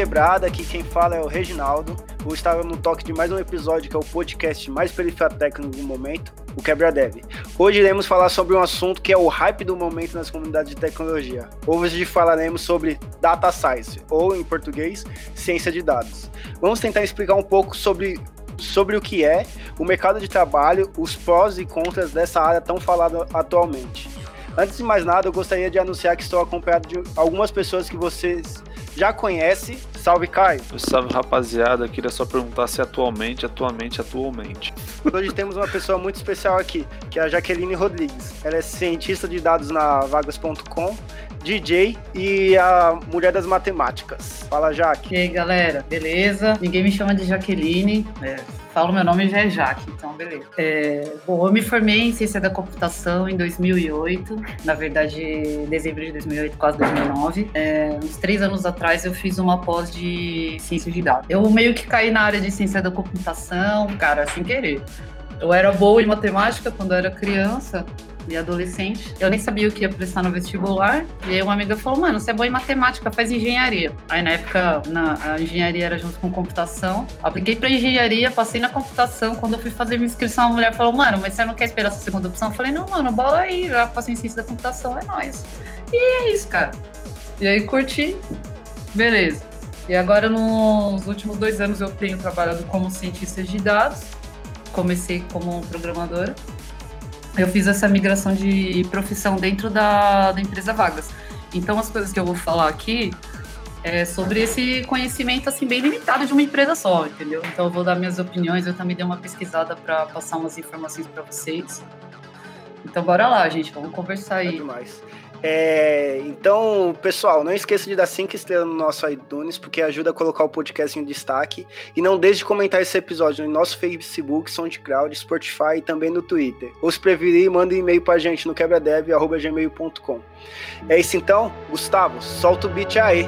Quebrada, aqui quem fala é o Reginaldo. Vou estar no toque de mais um episódio que é o podcast mais técnico do momento, o Quebra Dev. Hoje iremos falar sobre um assunto que é o hype do momento nas comunidades de tecnologia. Hoje falaremos sobre Data Science, ou em português, ciência de dados. Vamos tentar explicar um pouco sobre sobre o que é o mercado de trabalho, os prós e contras dessa área tão falada atualmente. Antes de mais nada, eu gostaria de anunciar que estou acompanhado de algumas pessoas que vocês já conhecem. Salve, Caio. Salve, rapaziada. Queria só perguntar se atualmente, atualmente, atualmente. Hoje temos uma pessoa muito especial aqui, que é a Jaqueline Rodrigues. Ela é cientista de dados na vagas.com, DJ e a mulher das matemáticas. Fala, Jaque. E aí, galera, beleza? Ninguém me chama de Jaqueline. É, falo meu nome já é Jaque, então beleza. É, bom, eu me formei em ciência da computação em 2008, na verdade, dezembro de 2008, quase 2009. É, uns três anos atrás eu fiz uma pós de ciência de dados. Eu meio que caí na área de ciência da computação, cara, sem querer. Eu era boa em matemática quando eu era criança, e adolescente. Eu nem sabia o que ia prestar no vestibular. E aí uma amiga falou, mano, você é boa em matemática, faz engenharia. Aí na época na, a engenharia era junto com computação. Apliquei pra engenharia, passei na computação. Quando eu fui fazer minha inscrição, a mulher falou, mano, mas você não quer esperar essa segunda opção? Eu falei, não, mano, bola aí, já passei em ciência da computação, é nóis. E é isso, cara. E aí curti, beleza. E agora, nos últimos dois anos, eu tenho trabalhado como cientista de dados. Comecei como programadora eu fiz essa migração de profissão dentro da, da empresa Vagas. Então, as coisas que eu vou falar aqui é sobre esse conhecimento assim bem limitado de uma empresa só, entendeu? Então, eu vou dar minhas opiniões. Eu também dei uma pesquisada para passar umas informações para vocês. Então, bora lá, gente. Vamos conversar aí. É demais. É, então, pessoal, não esqueça de dar 5 estrelas no nosso iTunes, porque ajuda a colocar o podcast em destaque. E não deixe de comentar esse episódio no nosso Facebook, SoundCloud, Spotify e também no Twitter. Ou se preferir, manda um e-mail pra gente no quebradev.gmail.com. É isso então, Gustavo, solta o beat aí.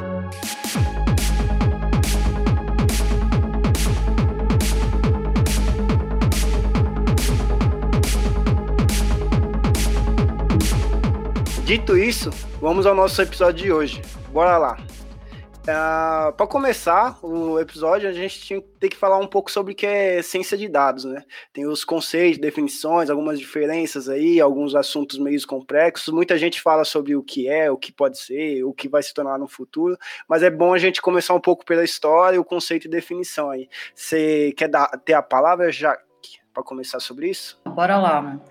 Dito isso, vamos ao nosso episódio de hoje. Bora lá. Uh, ah, para começar o episódio, a gente tinha, que falar um pouco sobre o que é ciência de dados, né? Tem os conceitos, definições, algumas diferenças aí, alguns assuntos meio complexos. Muita gente fala sobre o que é, o que pode ser, o que vai se tornar no futuro, mas é bom a gente começar um pouco pela história, o conceito e definição aí. Você quer dar, ter a palavra já para começar sobre isso? Bora lá, mano.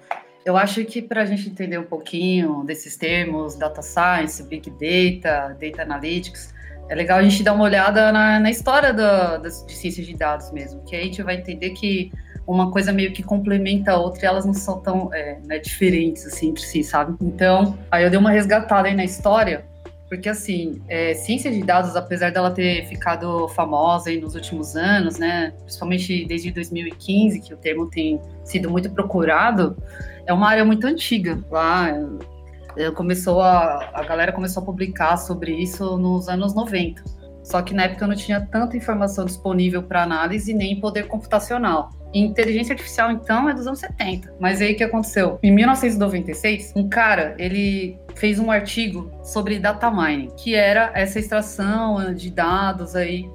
Eu acho que para a gente entender um pouquinho desses termos, data science, big data, data analytics, é legal a gente dar uma olhada na, na história da, das, de ciências de dados mesmo, que aí a gente vai entender que uma coisa meio que complementa a outra e elas não são tão é, né, diferentes assim entre si, sabe? Então, aí eu dei uma resgatada aí na história porque, assim, é, ciência de dados, apesar dela ter ficado famosa aí nos últimos anos, né, principalmente desde 2015, que o termo tem sido muito procurado, é uma área muito antiga. Lá é, começou a, a galera começou a publicar sobre isso nos anos 90. Só que na época não tinha tanta informação disponível para análise nem poder computacional. inteligência artificial, então, é dos anos 70. Mas aí o que aconteceu? Em 1996, um cara, ele fez um artigo sobre data mining, que era essa extração de dados aí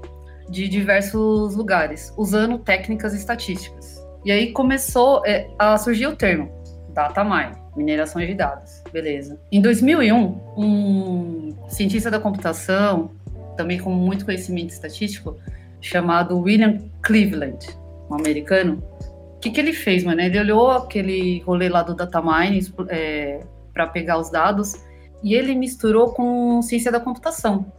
de diversos lugares, usando técnicas estatísticas. E aí começou é, a surgir o termo data mining, mineração de dados. Beleza. Em 2001, um cientista da computação também com muito conhecimento estatístico, chamado William Cleveland, um americano. O que, que ele fez, mano? Ele olhou aquele rolê lá do data mining é, para pegar os dados e ele misturou com ciência da computação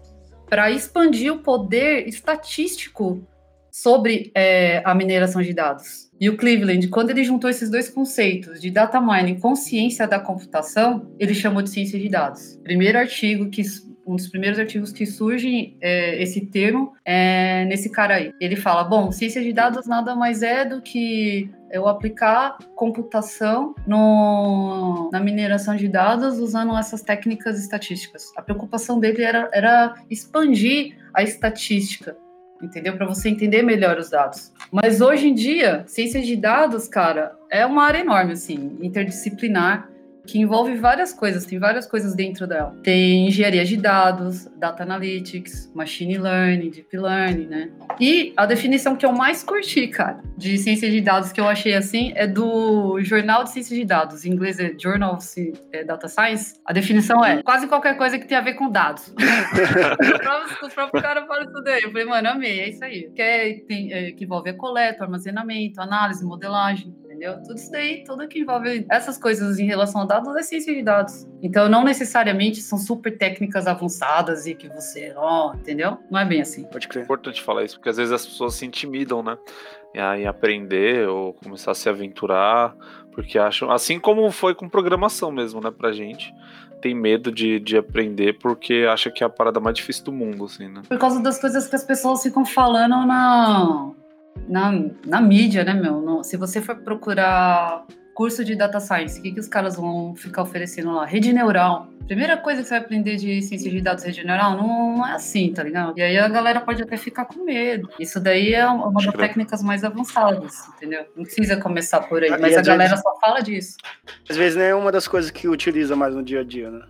para expandir o poder estatístico sobre é, a mineração de dados. E o Cleveland, quando ele juntou esses dois conceitos de data mining com ciência da computação, ele chamou de ciência de dados. Primeiro artigo que um dos primeiros artigos que surge é, esse termo é nesse cara aí. Ele fala: bom, ciência de dados nada mais é do que eu aplicar computação no, na mineração de dados usando essas técnicas estatísticas. A preocupação dele era, era expandir a estatística, entendeu? Para você entender melhor os dados. Mas hoje em dia, ciência de dados, cara, é uma área enorme, assim, interdisciplinar que envolve várias coisas, tem várias coisas dentro dela. Tem engenharia de dados, data analytics, machine learning, deep learning, né? E a definição que eu mais curti, cara, de ciência de dados que eu achei assim é do Jornal de Ciência de Dados, em inglês é Journal of é, Data Science. A definição é quase qualquer coisa que tem a ver com dados. os próprios caras falam isso daí. Eu falei, mano, amei, é isso aí. Que, é, tem, é, que envolve a coleta, armazenamento, análise, modelagem entendeu? Tudo isso daí, tudo que envolve essas coisas em relação a dados é ciência de dados. Então, não necessariamente são super técnicas avançadas e que você, ó, oh, entendeu? Não é bem assim. Pode crer. É importante falar isso, porque às vezes as pessoas se intimidam, né? Em aprender ou começar a se aventurar, porque acham, assim como foi com programação mesmo, né, pra gente tem medo de, de aprender porque acha que é a parada mais difícil do mundo, assim, né? Por causa das coisas que as pessoas ficam falando na, na, na mídia, né, meu? No, se você for procurar curso de data science, o que, que os caras vão ficar oferecendo lá? Rede neural. Primeira coisa que você vai aprender de ciência de dados rede neural não, não é assim, tá ligado? E aí a galera pode até ficar com medo. Isso daí é uma das técnicas mais avançadas, entendeu? Não precisa começar por aí, mas a galera vezes, só fala disso. Às vezes nem é uma das coisas que utiliza mais no dia a dia, né?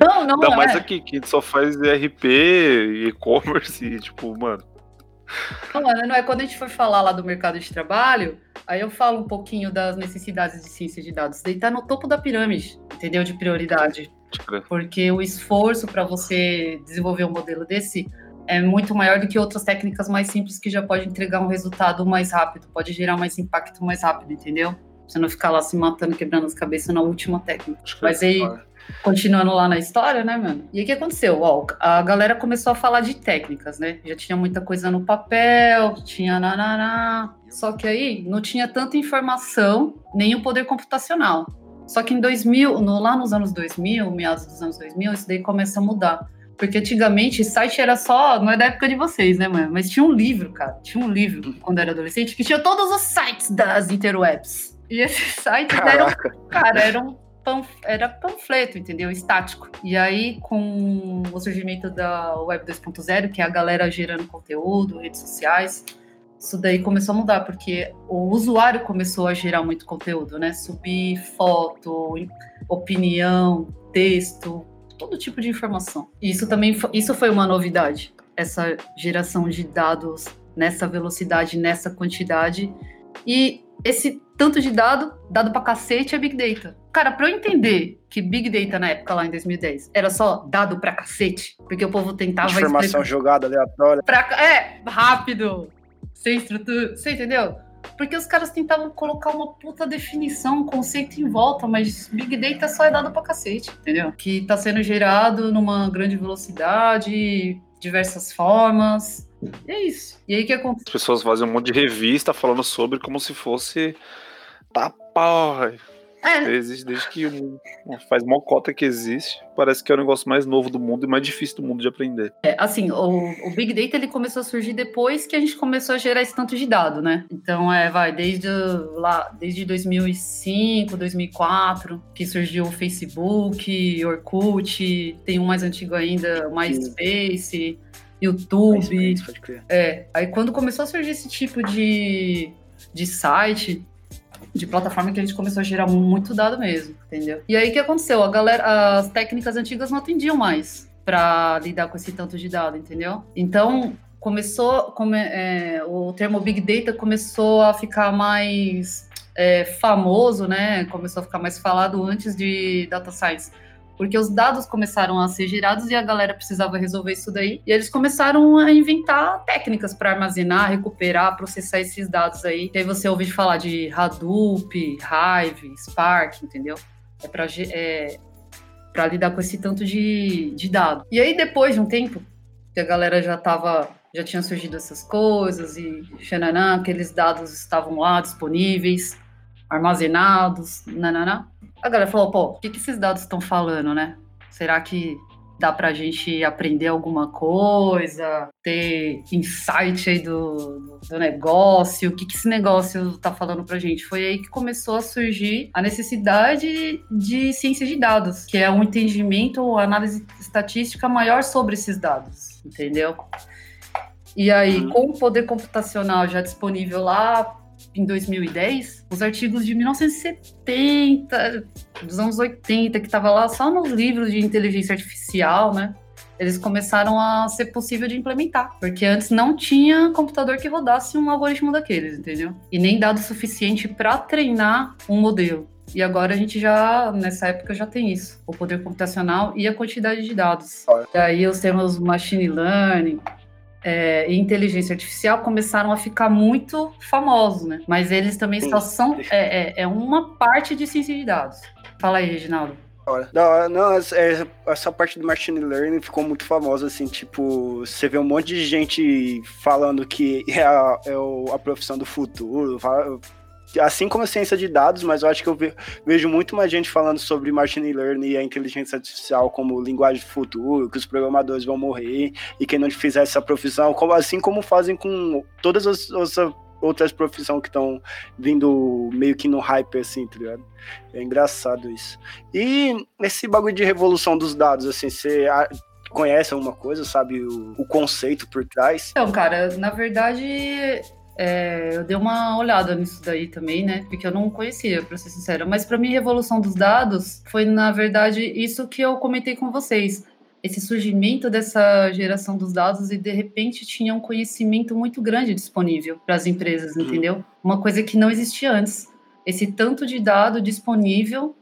Não, não, não é. mais aqui, que a gente só faz ERP, e-commerce e tipo, mano não, não é quando a gente for falar lá do mercado de trabalho, aí eu falo um pouquinho das necessidades de ciência de dados. Daí tá no topo da pirâmide, entendeu? De prioridade. Porque o esforço para você desenvolver um modelo desse é muito maior do que outras técnicas mais simples que já pode entregar um resultado mais rápido, pode gerar mais impacto mais rápido, entendeu? Você não ficar lá se matando, quebrando as cabeças na última técnica. Mas aí, Continuando lá na história, né, mano? E o que aconteceu? Ó, a galera começou a falar de técnicas, né? Já tinha muita coisa no papel, tinha nananá. Só que aí não tinha tanta informação, nem o poder computacional. Só que em 2000, no, lá nos anos 2000, meados dos anos 2000, isso daí começa a mudar. Porque antigamente site era só, não é da época de vocês, né, mano? Mas tinha um livro, cara. Tinha um livro quando era adolescente que tinha todos os sites das interwebs. E esses sites Caraca. eram, cara, eram era panfleto, entendeu? Estático. E aí, com o surgimento da Web 2.0, que é a galera gerando conteúdo, redes sociais, isso daí começou a mudar, porque o usuário começou a gerar muito conteúdo, né? Subir foto, opinião, texto, todo tipo de informação. E isso também foi, isso foi uma novidade, essa geração de dados nessa velocidade, nessa quantidade. E esse tanto de dado, dado pra cacete é Big Data. Cara, pra eu entender que Big Data na época, lá em 2010, era só dado pra cacete, porque o povo tentava... Informação explicar... jogada aleatória. Pra... É, rápido, sem estrutura, você entendeu? Porque os caras tentavam colocar uma puta definição, um conceito em volta, mas Big Data só é dado pra cacete, entendeu? Que tá sendo gerado numa grande velocidade, diversas formas, e é isso. E aí que acontece? As pessoas fazem um monte de revista falando sobre como se fosse tá porra. É. Existe desde que faz mocota que existe. Parece que é o negócio mais novo do mundo e mais difícil do mundo de aprender. É, assim, o, o, Big Data ele começou a surgir depois que a gente começou a gerar esse tanto de dado, né? Então, é, vai, desde lá, desde 2005, 2004, que surgiu o Facebook, Orkut, tem um mais antigo ainda, o MySpace, YouTube. MySpace, é, aí quando começou a surgir esse tipo de, de site, de plataforma que a gente começou a gerar muito dado mesmo, entendeu? E aí o que aconteceu? A galera, as técnicas antigas não atendiam mais para lidar com esse tanto de dado, entendeu? Então começou, come, é, o termo Big Data começou a ficar mais é, famoso, né? Começou a ficar mais falado antes de Data Science porque os dados começaram a ser gerados e a galera precisava resolver isso daí. E eles começaram a inventar técnicas para armazenar, recuperar, processar esses dados aí. E aí você ouve falar de Hadoop, Hive, Spark, entendeu? É para é, lidar com esse tanto de, de dado. E aí depois de um tempo, que a galera já tava já tinha surgido essas coisas e xananã, aqueles dados estavam lá disponíveis, armazenados, nananã a galera falou, pô, o que, que esses dados estão falando, né? Será que dá pra gente aprender alguma coisa, ter insight aí do, do negócio, o que, que esse negócio tá falando pra gente. Foi aí que começou a surgir a necessidade de ciência de dados, que é um entendimento ou análise estatística maior sobre esses dados, entendeu? E aí, uhum. com o poder computacional já disponível lá em 2010, os artigos de 1970, dos anos 80, que estava lá só nos livros de inteligência artificial, né? Eles começaram a ser possível de implementar, porque antes não tinha computador que rodasse um algoritmo daqueles, entendeu? E nem dado suficiente para treinar um modelo. E agora a gente já, nessa época, já tem isso: o poder computacional e a quantidade de dados. E aí os termos machine learning, é, e inteligência artificial começaram a ficar muito famosos, né? Mas eles também só são é, é, é, uma parte de ciência de dados. Fala aí, Reginaldo. Não, não, é, essa parte do machine learning ficou muito famosa, assim, tipo, você vê um monte de gente falando que é a, é a profissão do futuro, assim como a ciência de dados, mas eu acho que eu vejo muito mais gente falando sobre machine learning e a inteligência artificial como linguagem do futuro, que os programadores vão morrer e quem não fizer essa profissão, como, assim como fazem com todas as, as outras profissões que estão vindo meio que no hype, assim, tá ligado? É engraçado isso. E esse bagulho de revolução dos dados, assim, você conhece alguma coisa, sabe o, o conceito por trás? Então, cara, na verdade, é, eu dei uma olhada nisso daí também, né? Porque eu não conhecia, para ser sincera. Mas para mim, revolução dos dados foi, na verdade, isso que eu comentei com vocês. Esse surgimento dessa geração dos dados e de repente tinha um conhecimento muito grande disponível para as empresas, uhum. entendeu? Uma coisa que não existia antes. Esse tanto de dado disponível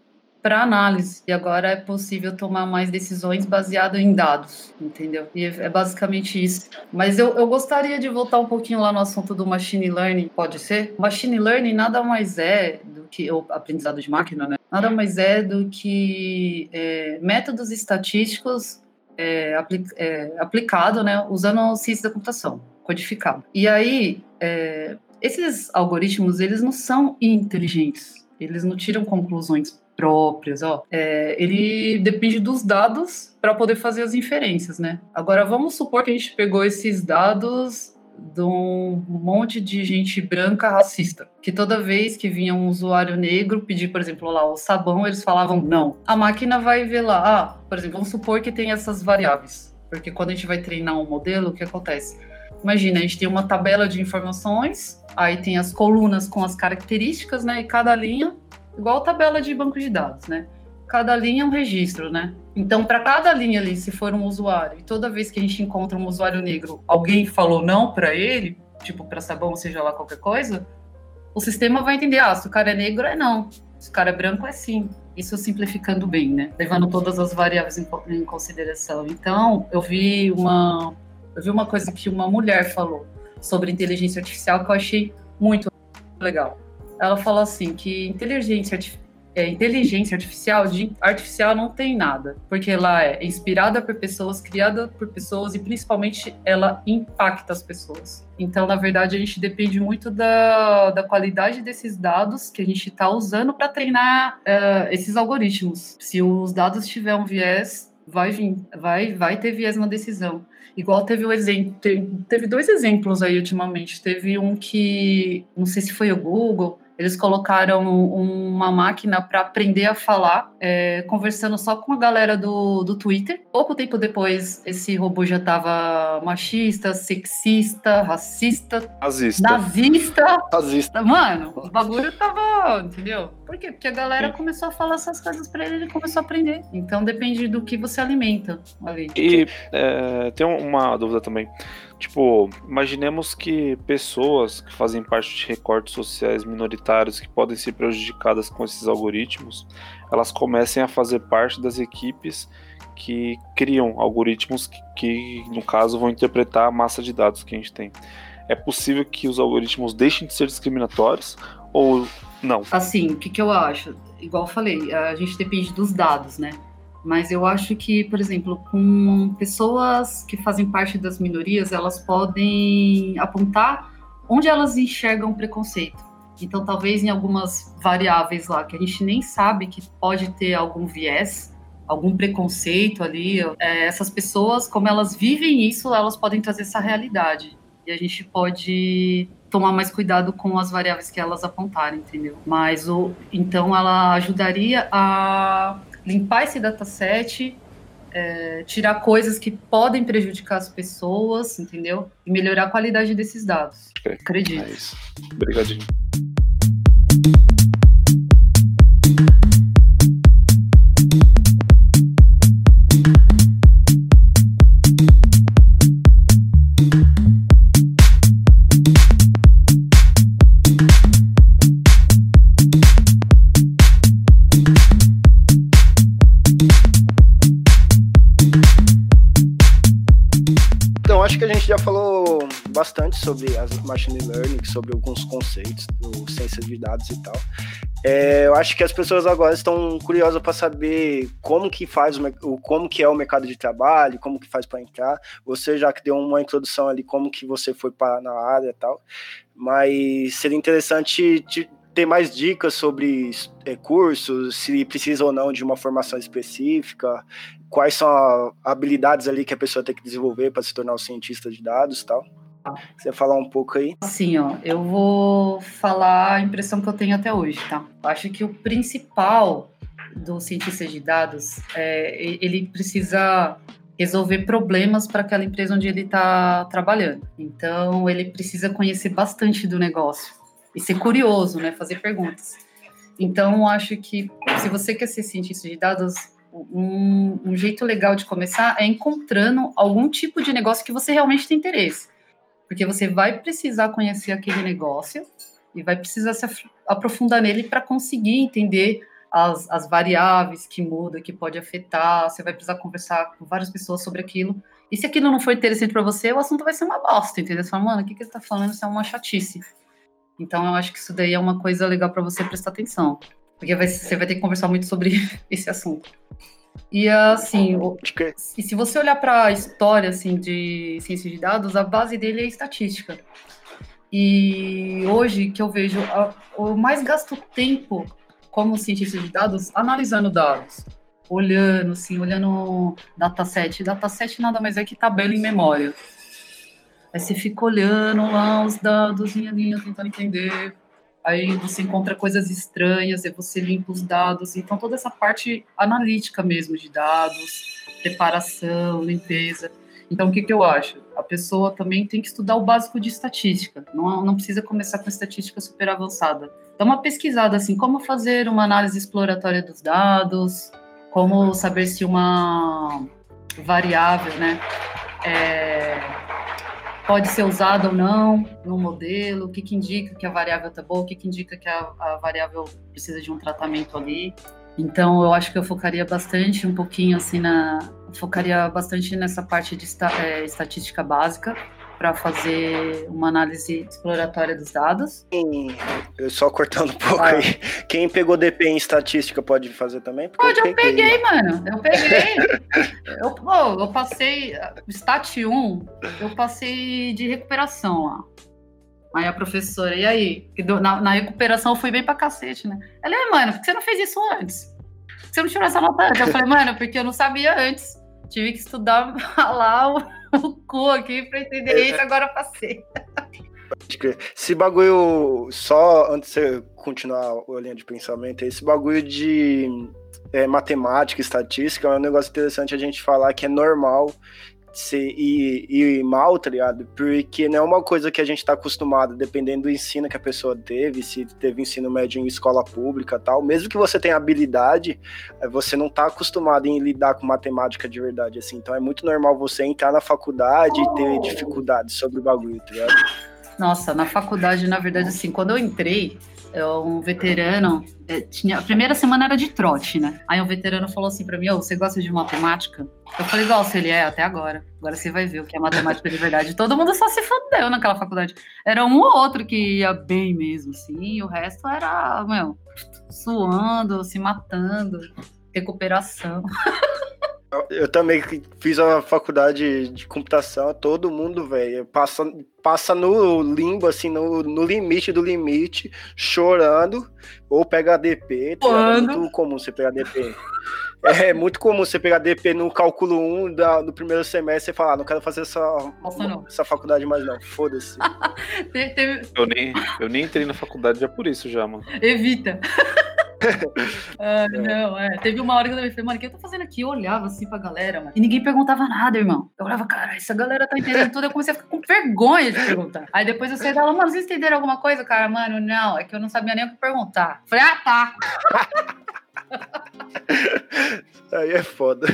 para análise. E agora é possível tomar mais decisões baseadas em dados, entendeu? E é basicamente isso. Mas eu, eu gostaria de voltar um pouquinho lá no assunto do machine learning, pode ser? Machine learning nada mais é do que o aprendizado de máquina, né? Nada mais é do que é, métodos estatísticos é, apli é, aplicado, né, usando ciência da computação, codificado. E aí, é, esses algoritmos, eles não são inteligentes, eles não tiram conclusões próprias, ó. É, ele depende dos dados para poder fazer as inferências, né? Agora vamos supor que a gente pegou esses dados de um monte de gente branca racista, que toda vez que vinha um usuário negro pedir, por exemplo, lá o sabão, eles falavam não. A máquina vai ver lá, ah, por exemplo, vamos supor que tem essas variáveis, porque quando a gente vai treinar um modelo, o que acontece? Imagina, a gente tem uma tabela de informações, aí tem as colunas com as características, né? E cada linha igual tabela de banco de dados, né? Cada linha é um registro, né? Então, para cada linha ali, se for um usuário, e toda vez que a gente encontra um usuário negro, alguém falou não para ele, tipo para sabão, seja lá qualquer coisa, o sistema vai entender, ah, se o cara é negro é não, se o cara é branco é sim. Isso simplificando bem, né? Levando todas as variáveis em, em consideração. Então, eu vi uma eu vi uma coisa que uma mulher falou sobre inteligência artificial que eu achei muito legal ela fala assim que inteligência, é, inteligência artificial, de artificial não tem nada, porque ela é inspirada por pessoas, criada por pessoas e principalmente ela impacta as pessoas. Então, na verdade, a gente depende muito da, da qualidade desses dados que a gente está usando para treinar uh, esses algoritmos. Se os dados tiverem um viés, vai vir, vai, vai ter viés na decisão. Igual teve o exemplo, teve dois exemplos aí ultimamente. Teve um que, não sei se foi o Google, eles colocaram uma máquina para aprender a falar, é, conversando só com a galera do, do Twitter. Pouco tempo depois, esse robô já estava machista, sexista, racista, nazista. nazista. Nazista. Mano, o bagulho tava, entendeu? Por quê? Porque a galera começou a falar essas coisas para ele ele começou a aprender. Então depende do que você alimenta ali. E é, tem uma dúvida também. Tipo, imaginemos que pessoas que fazem parte de recortes sociais minoritários que podem ser prejudicadas com esses algoritmos, elas comecem a fazer parte das equipes que criam algoritmos que, que, no caso, vão interpretar a massa de dados que a gente tem. É possível que os algoritmos deixem de ser discriminatórios ou não? Assim, o que, que eu acho? Igual eu falei, a gente depende dos dados, né? Mas eu acho que, por exemplo, com pessoas que fazem parte das minorias, elas podem apontar onde elas enxergam preconceito. Então, talvez em algumas variáveis lá que a gente nem sabe que pode ter algum viés, algum preconceito ali, é, essas pessoas, como elas vivem isso, elas podem trazer essa realidade. E a gente pode tomar mais cuidado com as variáveis que elas apontarem, entendeu? Mas o então ela ajudaria a limpar esse dataset, é, tirar coisas que podem prejudicar as pessoas, entendeu? E melhorar a qualidade desses dados. Okay. Acredito. É isso. Obrigadinho. Bastante sobre as machine learning, sobre alguns conceitos do ciência de dados e tal. É, eu acho que as pessoas agora estão curiosas para saber como que faz o como que é o mercado de trabalho, como que faz para entrar. Você já que deu uma introdução ali como que você foi para na área e tal, mas seria interessante te, ter mais dicas sobre é, cursos, se precisa ou não de uma formação específica, quais são as habilidades ali que a pessoa tem que desenvolver para se tornar um cientista de dados e tal. Você falar um pouco aí? Sim, ó, eu vou falar a impressão que eu tenho até hoje, tá? Eu acho que o principal do cientista de dados é ele precisa resolver problemas para aquela empresa onde ele está trabalhando. Então, ele precisa conhecer bastante do negócio e ser curioso, né? Fazer perguntas. Então, acho que se você quer ser cientista de dados, um, um, jeito legal de começar é encontrando algum tipo de negócio que você realmente tem interesse. Porque você vai precisar conhecer aquele negócio e vai precisar se aprofundar nele para conseguir entender as, as variáveis que mudam, que pode afetar. Você vai precisar conversar com várias pessoas sobre aquilo. E se aquilo não for interessante para você, o assunto vai ser uma bosta, entendeu? Você fala, mano, o que, que ele está falando? Isso é uma chatice. Então, eu acho que isso daí é uma coisa legal para você prestar atenção. Porque vai, você vai ter que conversar muito sobre esse assunto. E assim, o, e se você olhar para a história assim, de ciência de dados, a base dele é estatística. E hoje que eu vejo, eu mais gasto tempo como cientista de dados analisando dados, olhando, assim, olhando dataset. Dataset nada mais é que tabela em memória. Aí você fica olhando lá os dados, linha a linha, tentando entender. Aí você encontra coisas estranhas, aí você limpa os dados. Então, toda essa parte analítica mesmo de dados, preparação, limpeza. Então, o que, que eu acho? A pessoa também tem que estudar o básico de estatística. Não, não precisa começar com estatística super avançada. Dá uma pesquisada, assim, como fazer uma análise exploratória dos dados, como saber se uma variável, né, é, pode ser usado ou não no modelo, o que, que indica que a variável está boa, o que, que indica que a, a, variável precisa de um tratamento ali. Então, eu acho que eu focaria bastante, um pouquinho assim, na. Focaria bastante nessa parte de esta, é, estatística básica, para fazer uma análise exploratória dos dados. Sim, só cortando um pouco ah. aí. Quem pegou DP em estatística pode fazer também? Pode, eu, eu peguei, mano. Eu peguei. eu, pô, eu passei. Stat 1, eu passei de recuperação lá. Aí a professora, e aí? Na, na recuperação eu fui bem pra cacete, né? Ela, é, mano, por que você não fez isso antes? Por que você não tirou essa nota antes? Eu falei, mano, porque eu não sabia antes. Tive que estudar lá o o cu aqui pra entender é. isso, agora passei. Esse bagulho, só antes de você continuar a linha de pensamento, esse bagulho de é, matemática, estatística, é um negócio interessante a gente falar que é normal ser, ir, ir mal, tá ligado? Porque não é uma coisa que a gente tá acostumado, dependendo do ensino que a pessoa teve, se teve ensino médio em escola pública tal, mesmo que você tenha habilidade, eh, você não tá acostumado em lidar com matemática de verdade, assim. Então é muito normal você entrar na faculdade e ter dificuldades sobre o bagulho, tá ligado? Nossa, na faculdade, na verdade, assim, quando eu entrei, um veterano, é, tinha, a primeira semana era de trote, né? Aí um veterano falou assim para mim, oh, você gosta de matemática? Eu falei, gosto, ele é, até agora. Agora você vai ver o que é matemática de verdade. Todo mundo só se fudeu naquela faculdade. Era um ou outro que ia bem mesmo, assim, e o resto era, meu, suando, se matando, recuperação. Eu também fiz a faculdade de computação, todo mundo, velho, passa, passa no limbo, assim, no, no limite do limite, chorando, ou pega DP, tá é muito comum você pegar DP. É muito comum você pegar DP no cálculo 1 da, do primeiro semestre e falar, ah, não quero fazer essa, Nossa, essa faculdade mais não, foda-se. eu, nem, eu nem entrei na faculdade já por isso já, mano. Evita. Ah, não, é. Teve uma hora que eu falei, mano, o que eu tô fazendo aqui? Eu olhava assim pra galera, mano, e ninguém perguntava nada, irmão. Eu olhava, cara, essa galera tá entendendo tudo. Eu comecei a ficar com vergonha de perguntar. Aí depois eu saí dela, mano, vocês entenderam alguma coisa, cara? Mano, não, é que eu não sabia nem o que perguntar. Falei, ah, tá. Aí é foda.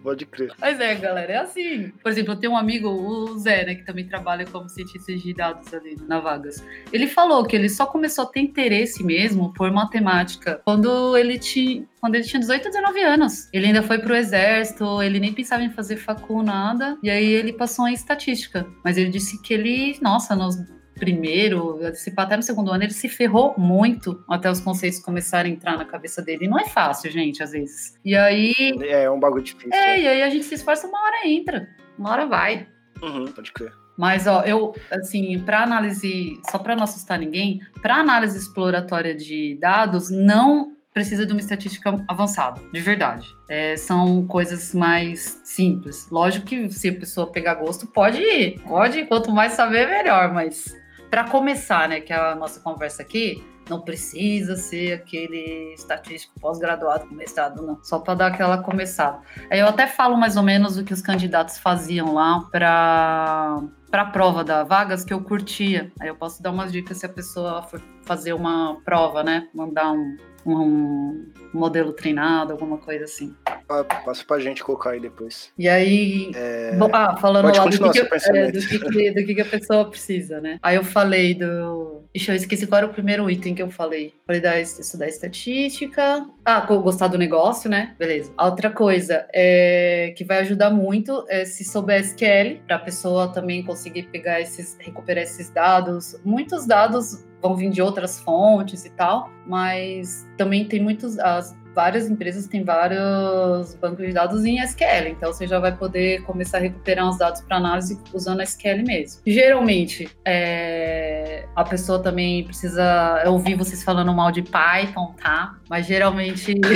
Pode crer. Mas é, galera, é assim. Por exemplo, eu tenho um amigo, o Zé, né, que também trabalha como cientista de dados ali na Vagas. Ele falou que ele só começou a ter interesse mesmo por matemática quando ele tinha quando ele tinha 18 19 anos. Ele ainda foi pro exército, ele nem pensava em fazer facul, nada. E aí ele passou em estatística. Mas ele disse que ele, nossa, nos primeiro, se até no segundo ano, ele se ferrou muito até os conceitos começarem a entrar na cabeça dele. E não é fácil, gente, às vezes. E aí. É, é um bagulho difícil. É, é, e aí a gente se esforça, uma hora entra, uma hora vai. Uhum, pode crer. Mas, ó, eu, assim, para análise, só para não assustar ninguém, para análise exploratória de dados, não precisa de uma estatística avançada, de verdade. É, são coisas mais simples. Lógico que se a pessoa pegar gosto, pode ir. Pode, quanto mais saber, melhor, mas para começar, né, que é a nossa conversa aqui, não precisa ser aquele estatístico pós-graduado com mestrado, não. Só para dar aquela começada. Eu até falo mais ou menos o que os candidatos faziam lá para para a prova da vagas que eu curtia. Aí eu posso dar umas dicas se a pessoa for fazer uma prova, né? Mandar um, um modelo treinado, alguma coisa assim. Ah, passa pra gente colocar aí depois. E aí. É... Bom, ah, falando lá do que, que, é, do, que, do que, a pessoa precisa, né? Aí eu falei do. Ixi, eu esqueci qual era o primeiro item que eu falei. Falei da estudar estatística. Ah, gostar do negócio, né? Beleza. A outra coisa é que vai ajudar muito é se souber SQL, para a pessoa também conseguir pegar esses, recuperar esses dados. Muitos dados vão vir de outras fontes e tal, mas também tem muitos. As, várias empresas têm vários bancos de dados em SQL, então você já vai poder começar a recuperar os dados para análise usando SQL mesmo. Geralmente, é, a pessoa também precisa. Eu ouvi vocês falando mal de Python, tá? Mas geralmente.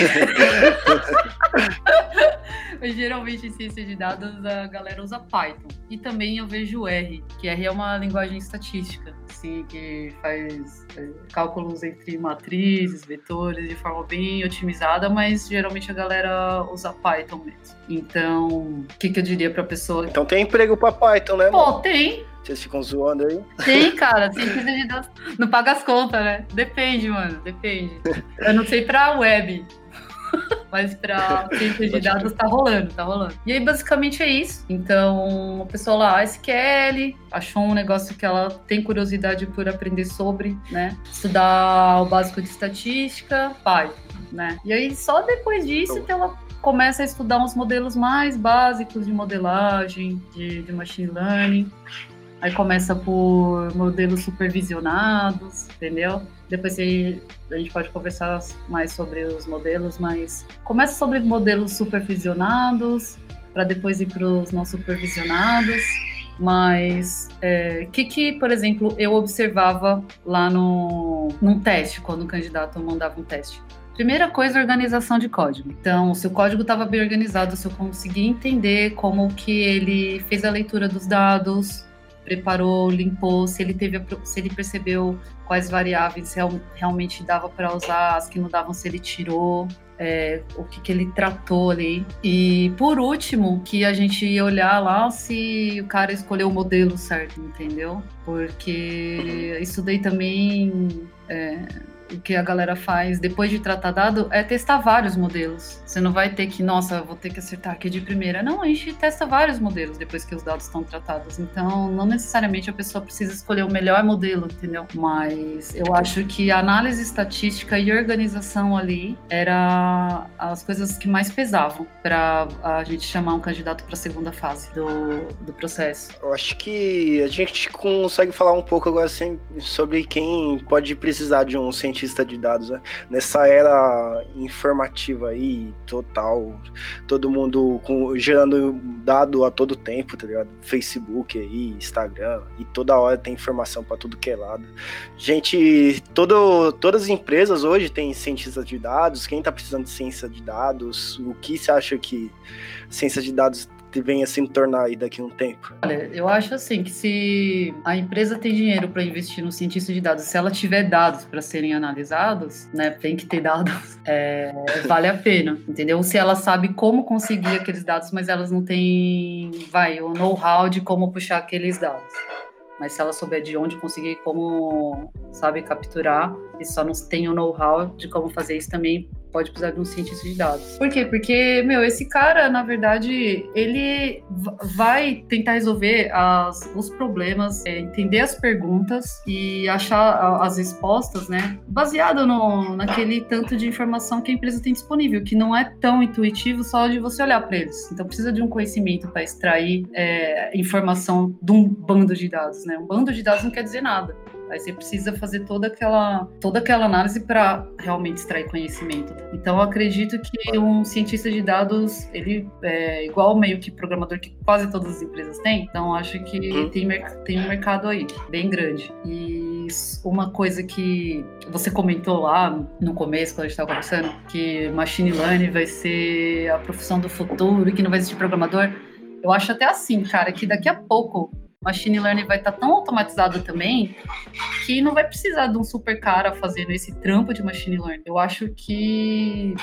Mas geralmente em ciência de dados a galera usa Python. E também eu vejo R, que R é uma linguagem estatística, assim, que faz é, cálculos entre matrizes, vetores, de forma bem otimizada, mas geralmente a galera usa Python mesmo. Então, o que, que eu diria pra pessoa? Então tem emprego pra Python, né? Pô, tem. Vocês ficam zoando aí? Tem, cara. De não paga as contas, né? Depende, mano. Depende. Eu não sei pra web. Mas para ciência de dados tá rolando, tá rolando. E aí, basicamente, é isso. Então, a pessoa lá, SQL, achou um negócio que ela tem curiosidade por aprender sobre, né? Estudar o básico de estatística, Python, né? E aí, só depois disso que ela começa a estudar uns modelos mais básicos de modelagem, de, de machine learning. Aí começa por modelos supervisionados, entendeu? Depois a gente pode conversar mais sobre os modelos, mas começa sobre modelos supervisionados, para depois ir para os não supervisionados. Mas o é, que, que, por exemplo, eu observava lá no, num teste, quando o candidato mandava um teste? Primeira coisa, organização de código. Então, se o código estava bem organizado, se eu conseguia entender como que ele fez a leitura dos dados, preparou, limpou, se ele teve, se ele percebeu quais variáveis real, realmente dava para usar, as que não davam, se ele tirou, é, o que, que ele tratou ali. E por último, que a gente ia olhar lá se o cara escolheu o modelo certo, entendeu? Porque isso daí também. É, que a galera faz depois de tratar dado é testar vários modelos. Você não vai ter que, nossa, vou ter que acertar aqui de primeira. Não, a gente testa vários modelos depois que os dados estão tratados. Então, não necessariamente a pessoa precisa escolher o melhor modelo, entendeu? Mas eu acho que a análise estatística e organização ali era as coisas que mais pesavam para a gente chamar um candidato para a segunda fase do, do processo. Eu acho que a gente consegue falar um pouco agora assim, sobre quem pode precisar de um cientista cientista de dados, né? Nessa era informativa aí, total, todo mundo com, gerando dado a todo tempo, tá ligado? Facebook aí, Instagram, e toda hora tem informação para tudo que é lado. Gente, todo, todas as empresas hoje têm cientistas de dados, quem tá precisando de ciência de dados, o que você acha que ciência de dados venha se tornar aí daqui a um tempo? Olha, eu acho assim que se a empresa tem dinheiro para investir no cientista de dados, se ela tiver dados para serem analisados, né, tem que ter dados, é, vale a pena, entendeu? Se ela sabe como conseguir aqueles dados, mas elas não têm, vai, o know-how de como puxar aqueles dados. Mas se ela souber de onde conseguir, como, sabe, capturar, e só não tem o know-how de como fazer isso também, pode precisar de um cientista de dados. Por quê? Porque, meu, esse cara, na verdade, ele vai tentar resolver as, os problemas, é, entender as perguntas e achar as respostas, né? Baseado no, naquele tanto de informação que a empresa tem disponível, que não é tão intuitivo só de você olhar para eles. Então, precisa de um conhecimento para extrair é, informação de um bando de dados, né? Um bando de dados não quer dizer nada. Aí você precisa fazer toda aquela, toda aquela análise para realmente extrair conhecimento. Então, eu acredito que um cientista de dados, ele é igual meio que programador que quase todas as empresas têm. Então, acho que uhum. tem, tem um mercado aí, bem grande. E uma coisa que você comentou lá no começo, quando a gente estava conversando, que machine learning vai ser a profissão do futuro e que não vai existir programador. Eu acho até assim, cara, que daqui a pouco machine learning vai estar tá tão automatizado também que não vai precisar de um super cara fazendo esse trampo de machine learning. Eu acho que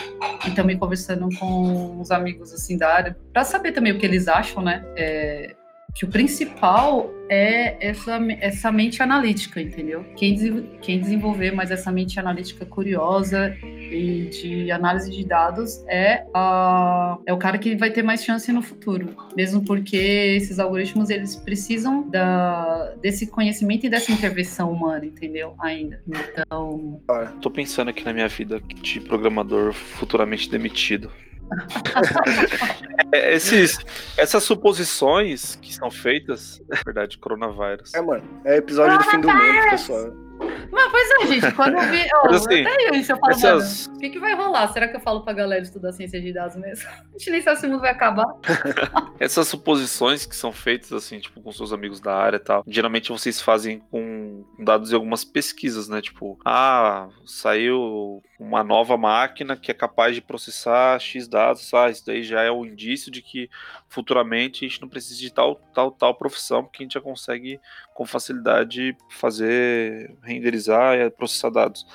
e também conversando com os amigos assim da área para saber também o que eles acham, né? É, que o principal é essa, essa mente analítica, entendeu? Quem, quem desenvolver mais essa mente analítica curiosa e de análise de dados é, a, é o cara que vai ter mais chance no futuro, mesmo porque esses algoritmos eles precisam da, desse conhecimento e dessa intervenção humana, entendeu? Ainda. Então. Tô pensando aqui na minha vida de programador futuramente demitido. É, esses, essas suposições que são feitas, é verdade, coronavírus. É, mano, é episódio do fim do mundo, pessoal. Mas, pois é, gente, quando eu vi. Oh, assim, até isso eu falo, essas... mano, o que, que vai rolar? Será que eu falo pra galera estudar ciência de dados mesmo? A gente nem sabe se o mundo vai acabar. Essas suposições que são feitas, assim, tipo, com seus amigos da área e tal, geralmente vocês fazem com dados de algumas pesquisas, né? Tipo, ah, saiu uma nova máquina que é capaz de processar X dados, ah, isso daí já é um indício de que futuramente a gente não precisa de tal, tal, tal profissão, porque a gente já consegue com facilidade fazer renderizar e processar dados.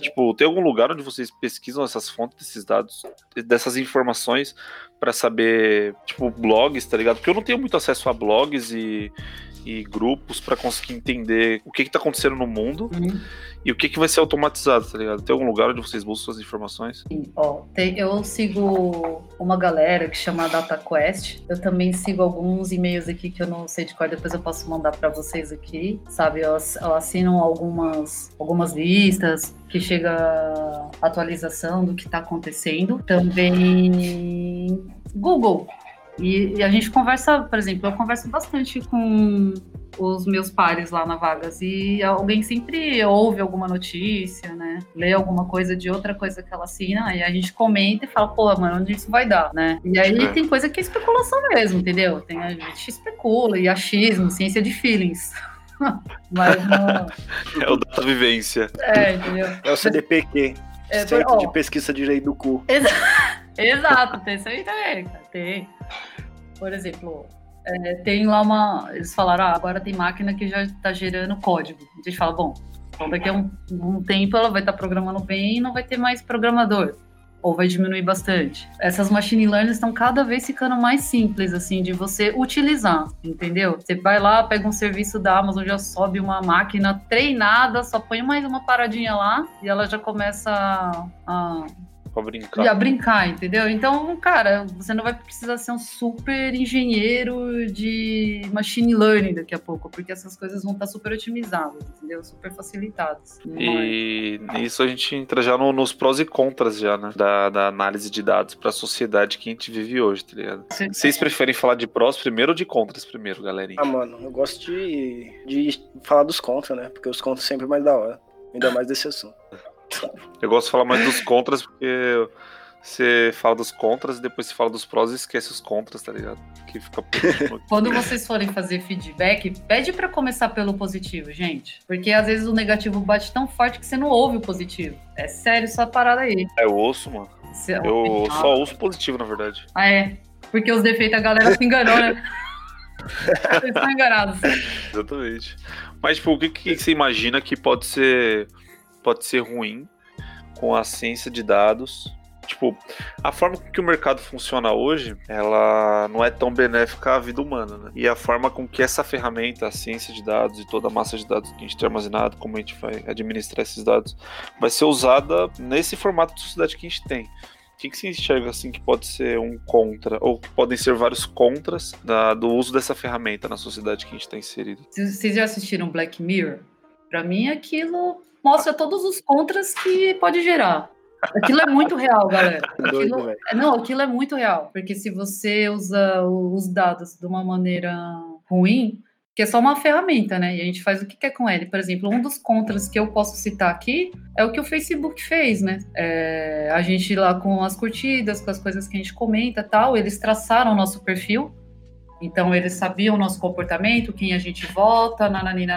Tipo, tem algum lugar onde vocês pesquisam essas fontes desses dados, dessas informações, para saber, tipo, blogs, tá ligado? Porque eu não tenho muito acesso a blogs e, e grupos para conseguir entender o que, que tá acontecendo no mundo. Uhum e o que, que vai ser automatizado, tá ligado? Tem algum lugar onde vocês buscam suas informações? Sim, ó, tem, eu sigo uma galera que chama DataQuest. Eu também sigo alguns e-mails aqui que eu não sei de qual, depois eu posso mandar para vocês aqui, sabe? Eu, eu assino algumas, algumas listas que chega atualização do que está acontecendo. Também Google. E, e, a gente conversa, por exemplo, eu converso bastante com os meus pares lá na Vagas e alguém sempre ouve alguma notícia, né? Lê alguma coisa de outra coisa que ela assina e a gente comenta e fala, pô, mano, onde isso vai dar, né? E aí é. tem coisa que é especulação mesmo, entendeu? Tem a gente especula e achismo, ciência de feelings. Mas não... É o data vivência. É, entendeu? É o CDPQ. É, Centro de Pesquisa de Direito do Cu. Exa... Exato, tem isso aí também, Tem. Por exemplo, é, tem lá uma. Eles falaram, ah, agora tem máquina que já está gerando código. A gente fala, bom, então daqui a um, um tempo ela vai estar tá programando bem e não vai ter mais programador. Ou vai diminuir bastante. Essas machine learning estão cada vez ficando mais simples, assim, de você utilizar, entendeu? Você vai lá, pega um serviço da Amazon, já sobe uma máquina treinada, só põe mais uma paradinha lá e ela já começa a Pra brincar. a brincar, entendeu? Então, cara, você não vai precisar ser um super engenheiro de machine learning daqui a pouco, porque essas coisas vão estar super otimizadas, entendeu? Super facilitadas. E nisso a gente entra já no, nos prós e contras já, né? Da, da análise de dados para a sociedade que a gente vive hoje, tá ligado? Sim. Vocês preferem falar de prós primeiro ou de contras primeiro, galerinha? Ah, mano, eu gosto de, de falar dos contras, né? Porque os contras sempre mais da hora. Ainda mais desse assunto. Eu gosto de falar mais dos contras porque você fala dos contras e depois você fala dos prós e esquece os contras, tá ligado? Que fica Quando vocês forem fazer feedback, pede para começar pelo positivo, gente. Porque às vezes o negativo bate tão forte que você não ouve o positivo. É sério essa parada aí. É, eu ouço, mano. Você... Eu só ouço positivo, na verdade. Ah, é? Porque os defeitos a galera se enganou, né? Vocês estão enganados. Exatamente. Mas, tipo, o que, que você imagina que pode ser, pode ser ruim com a ciência de dados Tipo, a forma que o mercado funciona hoje, ela não é tão benéfica à vida humana, né? E a forma com que essa ferramenta, a ciência de dados e toda a massa de dados que a gente tem armazenado, como a gente vai administrar esses dados, vai ser usada nesse formato de sociedade que a gente tem. O que, que você enxerga assim que pode ser um contra, ou que podem ser vários contras da, do uso dessa ferramenta na sociedade que a gente está inserido? Vocês já assistiram Black Mirror? Para mim, aquilo mostra todos os contras que pode gerar. Aquilo é muito real, galera. Aquilo, é, não, aquilo é muito real. Porque se você usa os dados de uma maneira ruim, que é só uma ferramenta, né? E a gente faz o que quer com ele. Por exemplo, um dos contras que eu posso citar aqui é o que o Facebook fez, né? É, a gente lá com as curtidas, com as coisas que a gente comenta tal, eles traçaram o nosso perfil então eles sabiam o nosso comportamento, quem a gente vota, nananina.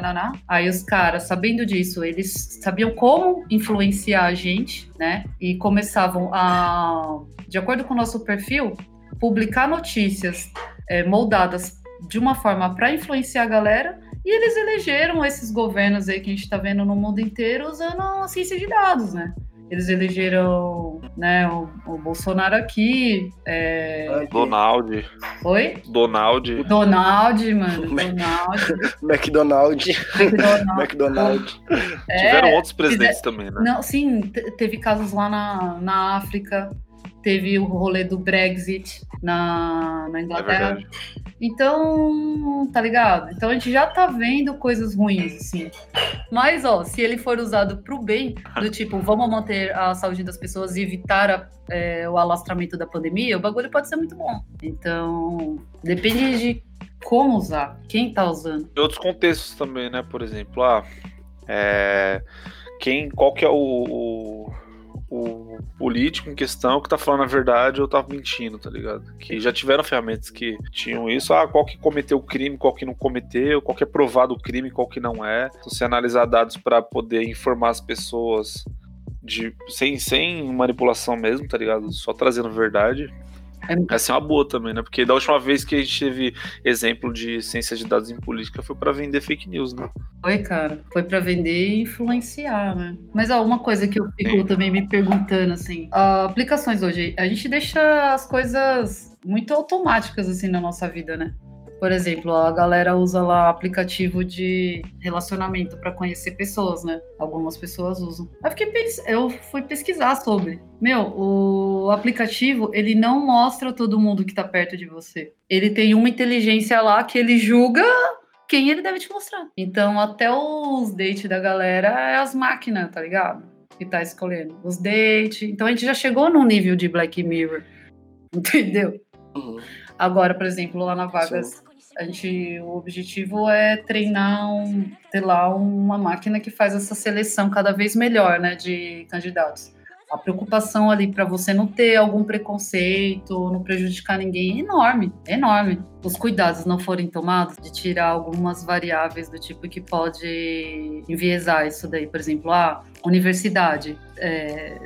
Aí os caras, sabendo disso, eles sabiam como influenciar a gente, né? E começavam a, de acordo com o nosso perfil, publicar notícias é, moldadas de uma forma para influenciar a galera. E eles elegeram esses governos aí que a gente está vendo no mundo inteiro usando a ciência de dados, né? Eles elegeram né, o, o Bolsonaro aqui. É... Donald. Oi? Donald. Donald, mano. Donald. McDonald. McDonald. McDonald. É, Tiveram outros presidentes também, né? Não, sim, teve casos lá na, na África teve o rolê do Brexit na, na Inglaterra. É então, tá ligado? Então a gente já tá vendo coisas ruins, assim. Mas, ó, se ele for usado pro bem, do tipo, vamos manter a saúde das pessoas e evitar a, é, o alastramento da pandemia, o bagulho pode ser muito bom. Então, depende de como usar, quem tá usando. Em outros contextos também, né? Por exemplo, ah, é, quem, qual que é o, o o político em questão que tá falando a verdade ou tá mentindo, tá ligado? Que já tiveram ferramentas que tinham isso, ah, qual que cometeu o crime, qual que não cometeu, qual que é provado o crime, qual que não é. Então, você analisar dados para poder informar as pessoas de, sem, sem manipulação mesmo, tá ligado? Só trazendo verdade. Essa é uma boa também, né? Porque da última vez que a gente teve exemplo de ciência de dados em política foi para vender fake news, né? Foi, cara. Foi para vender e influenciar, né? Mas ó, uma coisa que eu fico Sim. também me perguntando, assim, aplicações hoje, a gente deixa as coisas muito automáticas, assim, na nossa vida, né? Por exemplo, a galera usa lá aplicativo de relacionamento para conhecer pessoas, né? Algumas pessoas usam. Eu, fiquei pens... eu fui pesquisar sobre. Meu, o aplicativo, ele não mostra todo mundo que tá perto de você. Ele tem uma inteligência lá que ele julga quem ele deve te mostrar. Então, até os dates da galera é as máquinas, tá ligado? Que tá escolhendo. Os dates. Então, a gente já chegou num nível de Black Mirror. Entendeu? Uhum. Agora, por exemplo, lá na Vagas, Sim. A gente, o objetivo é treinar um, ter lá uma máquina que faz essa seleção cada vez melhor, né, de candidatos. A preocupação ali para você não ter algum preconceito, não prejudicar ninguém é enorme, é enorme. Os cuidados não forem tomados de tirar algumas variáveis do tipo que pode enviesar isso daí, por exemplo, a universidade é,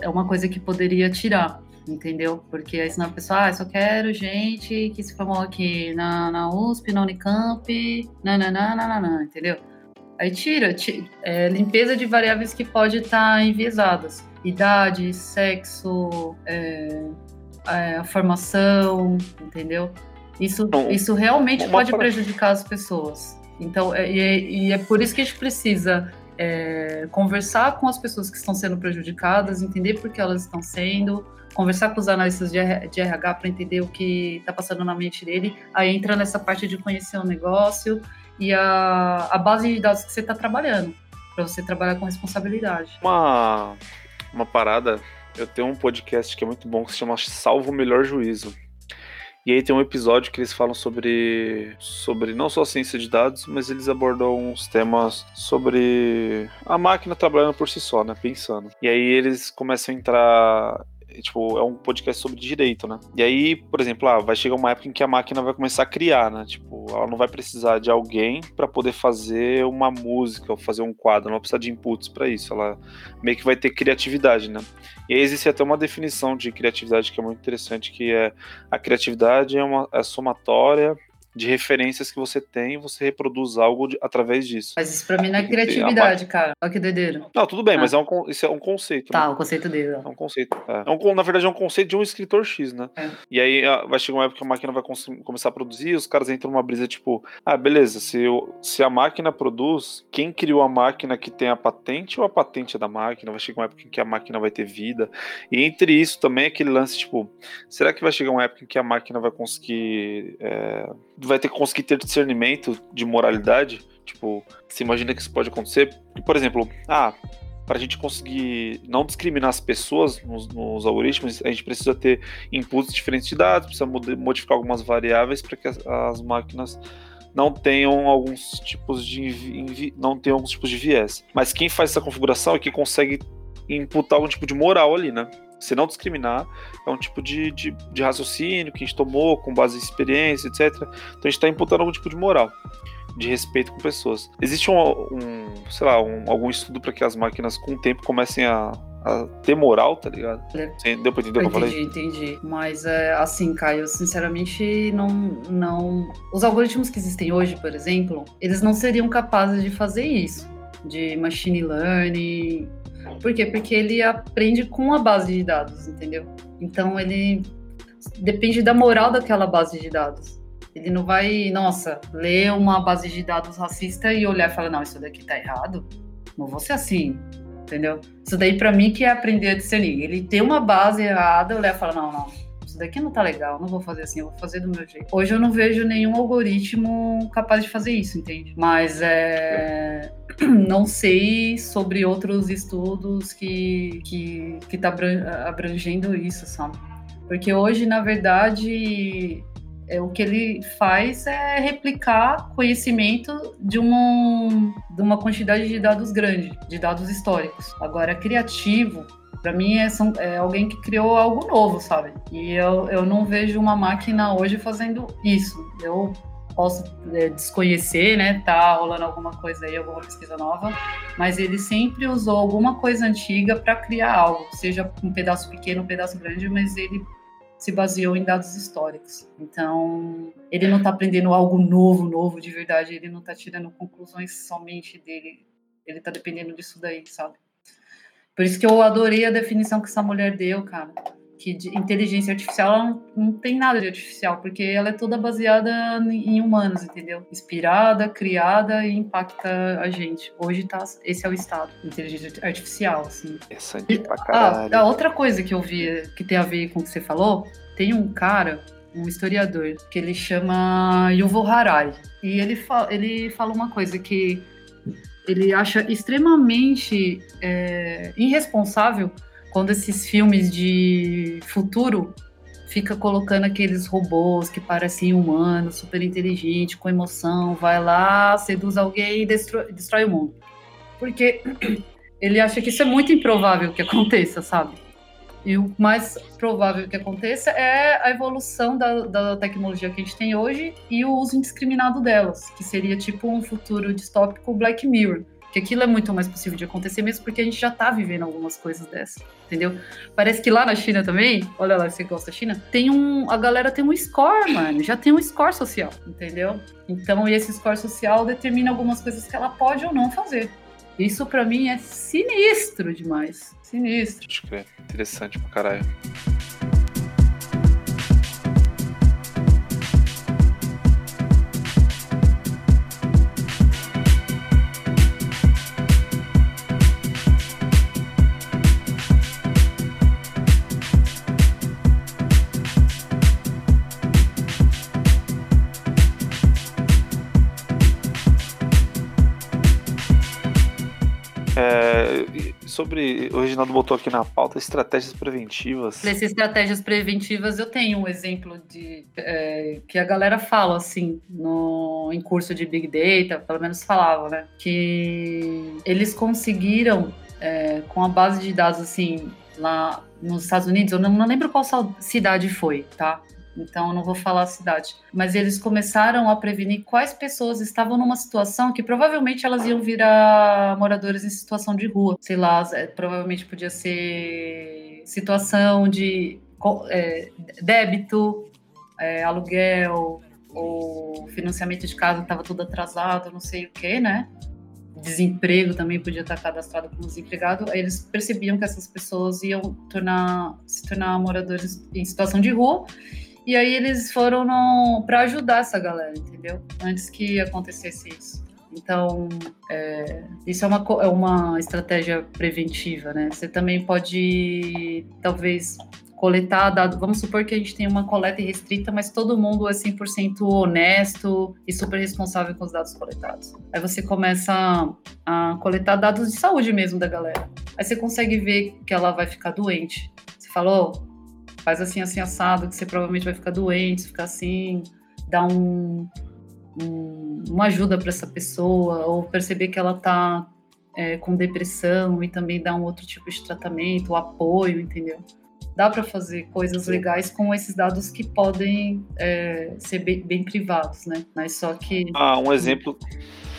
é uma coisa que poderia tirar entendeu? Porque aí senão a pessoa, ah, só quero gente que se formou aqui na, na USP, na Unicamp, nananana, entendeu? Aí tira, tira é, limpeza de variáveis que pode estar tá enviesadas. Idade, sexo, é, é, formação, entendeu? Isso, Bom, isso realmente pode pra... prejudicar as pessoas. Então, é, e, é, e é por isso que a gente precisa é, conversar com as pessoas que estão sendo prejudicadas, entender por que elas estão sendo, conversar com os analistas de, RH para entender o que está passando na mente dele, aí entra nessa parte de conhecer o negócio e a, a base de dados que você está trabalhando, para você trabalhar com responsabilidade. Uma, uma parada, eu tenho um podcast que é muito bom que se chama Salvo o Melhor Juízo. E aí tem um episódio que eles falam sobre, sobre não só ciência de dados, mas eles abordam uns temas sobre a máquina trabalhando por si só, né? Pensando. E aí eles começam a entrar tipo, é um podcast sobre direito, né? E aí, por exemplo, ah, vai chegar uma época em que a máquina vai começar a criar, né? Tipo, ela não vai precisar de alguém para poder fazer uma música ou fazer um quadro, não vai precisar de inputs para isso. Ela meio que vai ter criatividade, né? E aí existe até uma definição de criatividade que é muito interessante, que é a criatividade é uma é somatória de referências que você tem, você reproduz algo de, através disso. Mas isso pra mim não é criatividade, cara. Olha que doideira. Não, tudo bem, ah. mas é um, isso é um conceito. Tá, né? o conceito dele. É um conceito. É. É um, na verdade, é um conceito de um escritor X, né? É. E aí vai chegar uma época que a máquina vai começar a produzir, os caras entram numa brisa tipo, ah, beleza, se, eu, se a máquina produz, quem criou a máquina que tem a patente ou a patente é da máquina? Vai chegar uma época em que a máquina vai ter vida. E entre isso também aquele lance, tipo, será que vai chegar uma época em que a máquina vai conseguir. É, vai ter que conseguir ter discernimento de moralidade. Tipo, você imagina que isso pode acontecer? Por exemplo, ah, para a gente conseguir não discriminar as pessoas nos, nos, algoritmos, a gente precisa ter inputs diferentes de dados, precisa modificar algumas variáveis para que as, as, máquinas não tenham alguns tipos de não tenham alguns tipos de viés. Mas quem faz essa configuração é que consegue imputar algum tipo de moral ali, né? Se não discriminar, é um tipo de, de, de raciocínio que a gente tomou com base em experiência, etc. Então a gente está imputando algum tipo de moral, de respeito com pessoas. Existe um, um sei lá, um, algum estudo para que as máquinas com o tempo comecem a, a ter moral, tá ligado? É. Deu pra entender o que eu falei? Entendi, entendi. Mas, é, assim, Caio, sinceramente, não, não... Os algoritmos que existem hoje, por exemplo, eles não seriam capazes de fazer isso. De machine learning, por quê? Porque ele aprende com a base de dados, entendeu? Então ele depende da moral daquela base de dados. Ele não vai, nossa, ler uma base de dados racista e olhar e falar, não, isso daqui tá errado. Não vou ser assim, entendeu? Isso daí para mim que é aprender a discernir. Ele tem uma base errada, olhar e falar, não, não, isso daqui não tá legal, não vou fazer assim, eu vou fazer do meu jeito. Hoje eu não vejo nenhum algoritmo capaz de fazer isso, entende? Mas é não sei sobre outros estudos que, que, que tá abrangendo isso, sabe? Porque hoje, na verdade, é, o que ele faz é replicar conhecimento de uma, de uma quantidade de dados grande, de dados históricos. Agora, criativo, para mim é, são, é, alguém que criou algo novo, sabe? E eu, eu não vejo uma máquina hoje fazendo isso. Eu posso é, desconhecer, né? Tá rolando alguma coisa aí, alguma pesquisa nova, mas ele sempre usou alguma coisa antiga para criar algo, seja um pedaço pequeno, um pedaço grande, mas ele se baseou em dados históricos. Então, ele não está aprendendo algo novo, novo de verdade, ele não está tirando conclusões somente dele, ele está dependendo disso daí, sabe? Por isso que eu adorei a definição que essa mulher deu, cara que inteligência artificial não, não, tem nada de artificial, porque ela é toda baseada em humanos, entendeu? Inspirada, criada e impacta a gente. Hoje tá, esse é o estado, inteligência artificial, assim. Interessante pra caralho. Ah, a outra coisa que eu vi que tem a ver com o que você falou, tem um cara, um historiador, que ele chama Yuval Harari, e ele, fa ele fala uma coisa que ele acha extremamente é, irresponsável quando esses filmes de futuro fica colocando aqueles robôs que parecem humanos, super inteligentes, com emoção, vai lá, seduz alguém e destrói, destrói o mundo. Porque ele acha que isso é muito improvável que aconteça, sabe? E o mais provável que aconteça é a evolução da, da tecnologia que a gente tem hoje e o uso indiscriminado delas, que seria tipo um futuro distópico Black Mirror que aquilo é muito mais possível de acontecer mesmo porque a gente já tá vivendo algumas coisas dessas, entendeu? Parece que lá na China também, olha lá, você gosta da China, tem um, a galera tem um score, mano, já tem um score social, entendeu? Então, esse score social determina algumas coisas que ela pode ou não fazer. Isso para mim é sinistro demais, sinistro. Acho que é interessante pra caralho. Sobre. O Reginaldo botou aqui na pauta estratégias preventivas. Nessas estratégias preventivas, eu tenho um exemplo de é, que a galera fala assim no, em curso de Big Data, pelo menos falava, né? Que eles conseguiram, é, com a base de dados assim, lá nos Estados Unidos, eu não, não lembro qual cidade foi, tá? Então não vou falar a cidade. Mas eles começaram a prevenir quais pessoas estavam numa situação que provavelmente elas iam virar moradores em situação de rua. Sei lá, é, provavelmente podia ser situação de é, débito, é, aluguel, ou financiamento de casa estava tudo atrasado, não sei o que, né? Desemprego também podia estar cadastrado como desempregado. Eles percebiam que essas pessoas iam tornar, se tornar moradores em situação de rua. E aí eles foram para ajudar essa galera, entendeu? Antes que acontecesse isso. Então, é, isso é uma, é uma estratégia preventiva, né? Você também pode, talvez, coletar dados. Vamos supor que a gente tem uma coleta restrita, mas todo mundo é 100% honesto e super responsável com os dados coletados. Aí você começa a coletar dados de saúde mesmo da galera. Aí você consegue ver que ela vai ficar doente. Você falou, faz assim, assim, assado, que você provavelmente vai ficar doente, ficar assim, dá um, um uma ajuda para essa pessoa, ou perceber que ela está é, com depressão e também dar um outro tipo de tratamento, apoio, entendeu? dá para fazer coisas legais com esses dados que podem é, ser bem, bem, privados, né? Mas só que. Ah, um exemplo.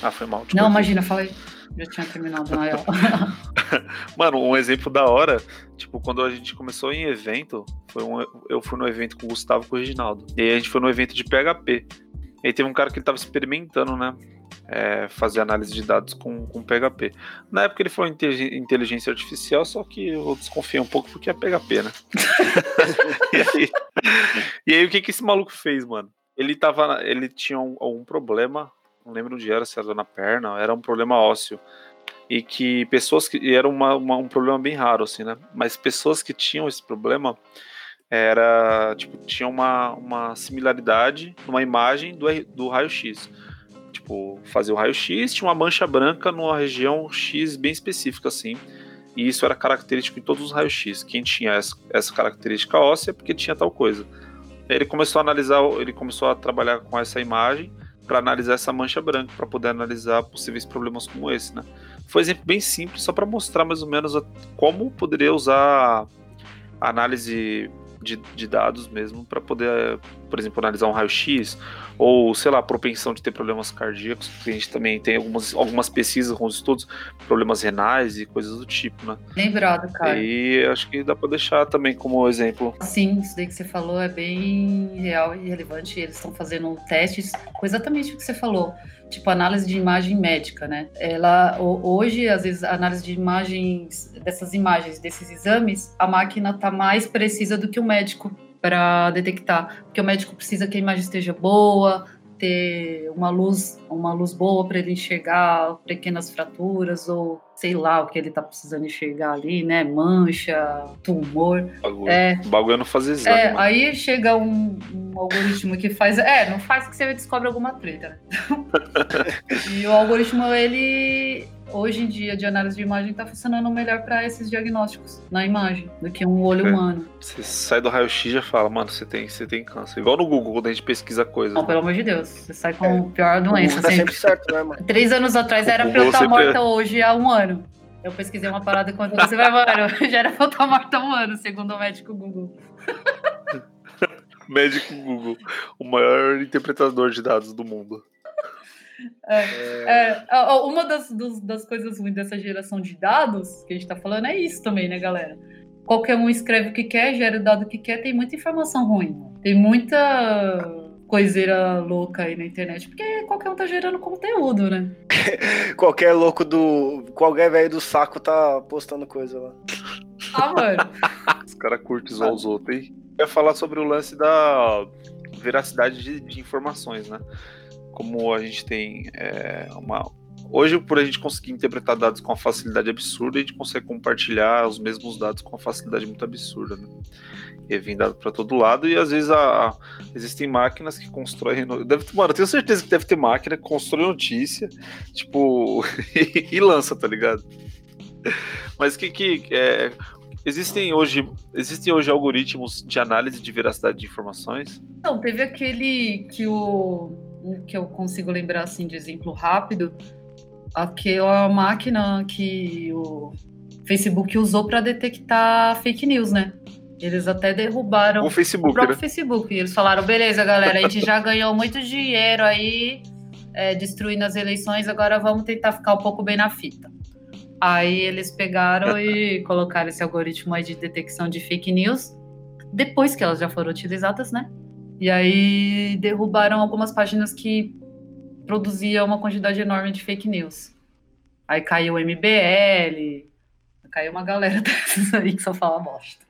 Ah, foi mal. Não, imagina, falei. Já tinha terminado na real. Mano, um exemplo da hora, tipo, quando a gente começou em evento, foi um, eu fui no evento com o Gustavo e com o Reginaldo. E aí a gente foi no evento de PHP. E aí teve um cara que ele tava experimentando, né? é, fazer análise de dados com, com PHP. Na época ele falou inteligência artificial, só que eu desconfiei um pouco porque é PHP, né? e, aí, e, aí, o que, que esse maluco fez, mano? Ele tava. Ele tinha um, um problema, não lembro onde era, se era na perna, era um problema ósseo. E que pessoas que. era uma, uma, um problema bem raro, assim, né? Mas pessoas que tinham esse problema era tipo tinha uma, uma similaridade numa imagem do, do raio-x tipo, fazer o raio-x, tinha uma mancha branca numa região X bem específica, assim. E isso era característico em todos os raios-x. Quem tinha essa, essa característica óssea é porque tinha tal coisa. Ele começou a analisar, ele começou a trabalhar com essa imagem para analisar essa mancha branca, para poder analisar possíveis problemas como esse, né? Foi um exemplo bem simples, só para mostrar mais ou menos a, como poderia usar a análise de, de dados mesmo para poder, por exemplo, analisar um raio-x ou, sei lá, propensão de ter problemas cardíacos, a gente também tem algumas, algumas pesquisas, alguns estudos, problemas renais e coisas do tipo, né? Lembrado, cara. E acho que dá para deixar também como exemplo. Sim, isso daí que você falou é bem real e relevante. Eles estão fazendo testes com exatamente o que você falou tipo análise de imagem médica, né? Ela hoje, às vezes, a análise de imagens dessas imagens, desses exames, a máquina está mais precisa do que o médico para detectar, porque o médico precisa que a imagem esteja boa, ter uma luz, uma luz boa para ele enxergar pequenas fraturas ou sei lá o que ele está precisando enxergar ali, né? Mancha, tumor. Bagulho, é, bagulho é não fazer exame. É, aí chega um, um, algoritmo que faz. É, não faz que você descobre alguma treta, né? e o algoritmo, ele hoje em dia de análise de imagem está funcionando melhor para esses diagnósticos na imagem do que um olho é. humano. Você sai do raio-x e já fala, mano, você tem, você tem câncer. Igual no Google, quando a gente pesquisa coisas. Não, né? pelo amor de Deus, você sai com é. a pior doença. Tá sempre certo, né, mano? Três anos atrás o era pra eu estar morta hoje há um ano. Eu pesquisei uma parada quando você vai, mano, já era pra eu estar morta há um ano, segundo o médico Google. médico Google, o maior interpretador de dados do mundo. É, é. uma das, dos, das coisas ruins dessa geração de dados que a gente está falando é isso também, né, galera? Qualquer um escreve o que quer, gera o dado que quer, tem muita informação ruim. Tem muita coiseira louca aí na internet, porque qualquer um tá gerando conteúdo, né? qualquer louco do. Qualquer velho do saco tá postando coisa lá. Ah, mano. Os caras curtem zoar os outros, hein? Eu ia falar sobre o lance da veracidade de, de informações, né? Como a gente tem é, uma. Hoje, por a gente conseguir interpretar dados com uma facilidade absurda, a gente consegue compartilhar os mesmos dados com uma facilidade muito absurda. Né? E vem dado para todo lado, e às vezes a, a, existem máquinas que constroem. Deve, mano, eu tenho certeza que deve ter máquina que constrói notícia, tipo, e, lança, tá ligado? Mas que que. É, existem hoje existem hoje algoritmos de análise de veracidade de informações? Não, teve aquele que o que eu consigo lembrar assim de exemplo rápido, aquela máquina que o Facebook usou para detectar fake news, né? Eles até derrubaram o Facebook, o próprio né? Facebook. E eles falaram: beleza, galera, a gente já ganhou muito dinheiro aí é, destruindo as eleições, agora vamos tentar ficar um pouco bem na fita. Aí eles pegaram e colocaram esse algoritmo aí de detecção de fake news, depois que elas já foram utilizadas, né? E aí derrubaram algumas páginas que produziam uma quantidade enorme de fake news. Aí caiu o MBL, caiu uma galera dessas aí que só fala bosta.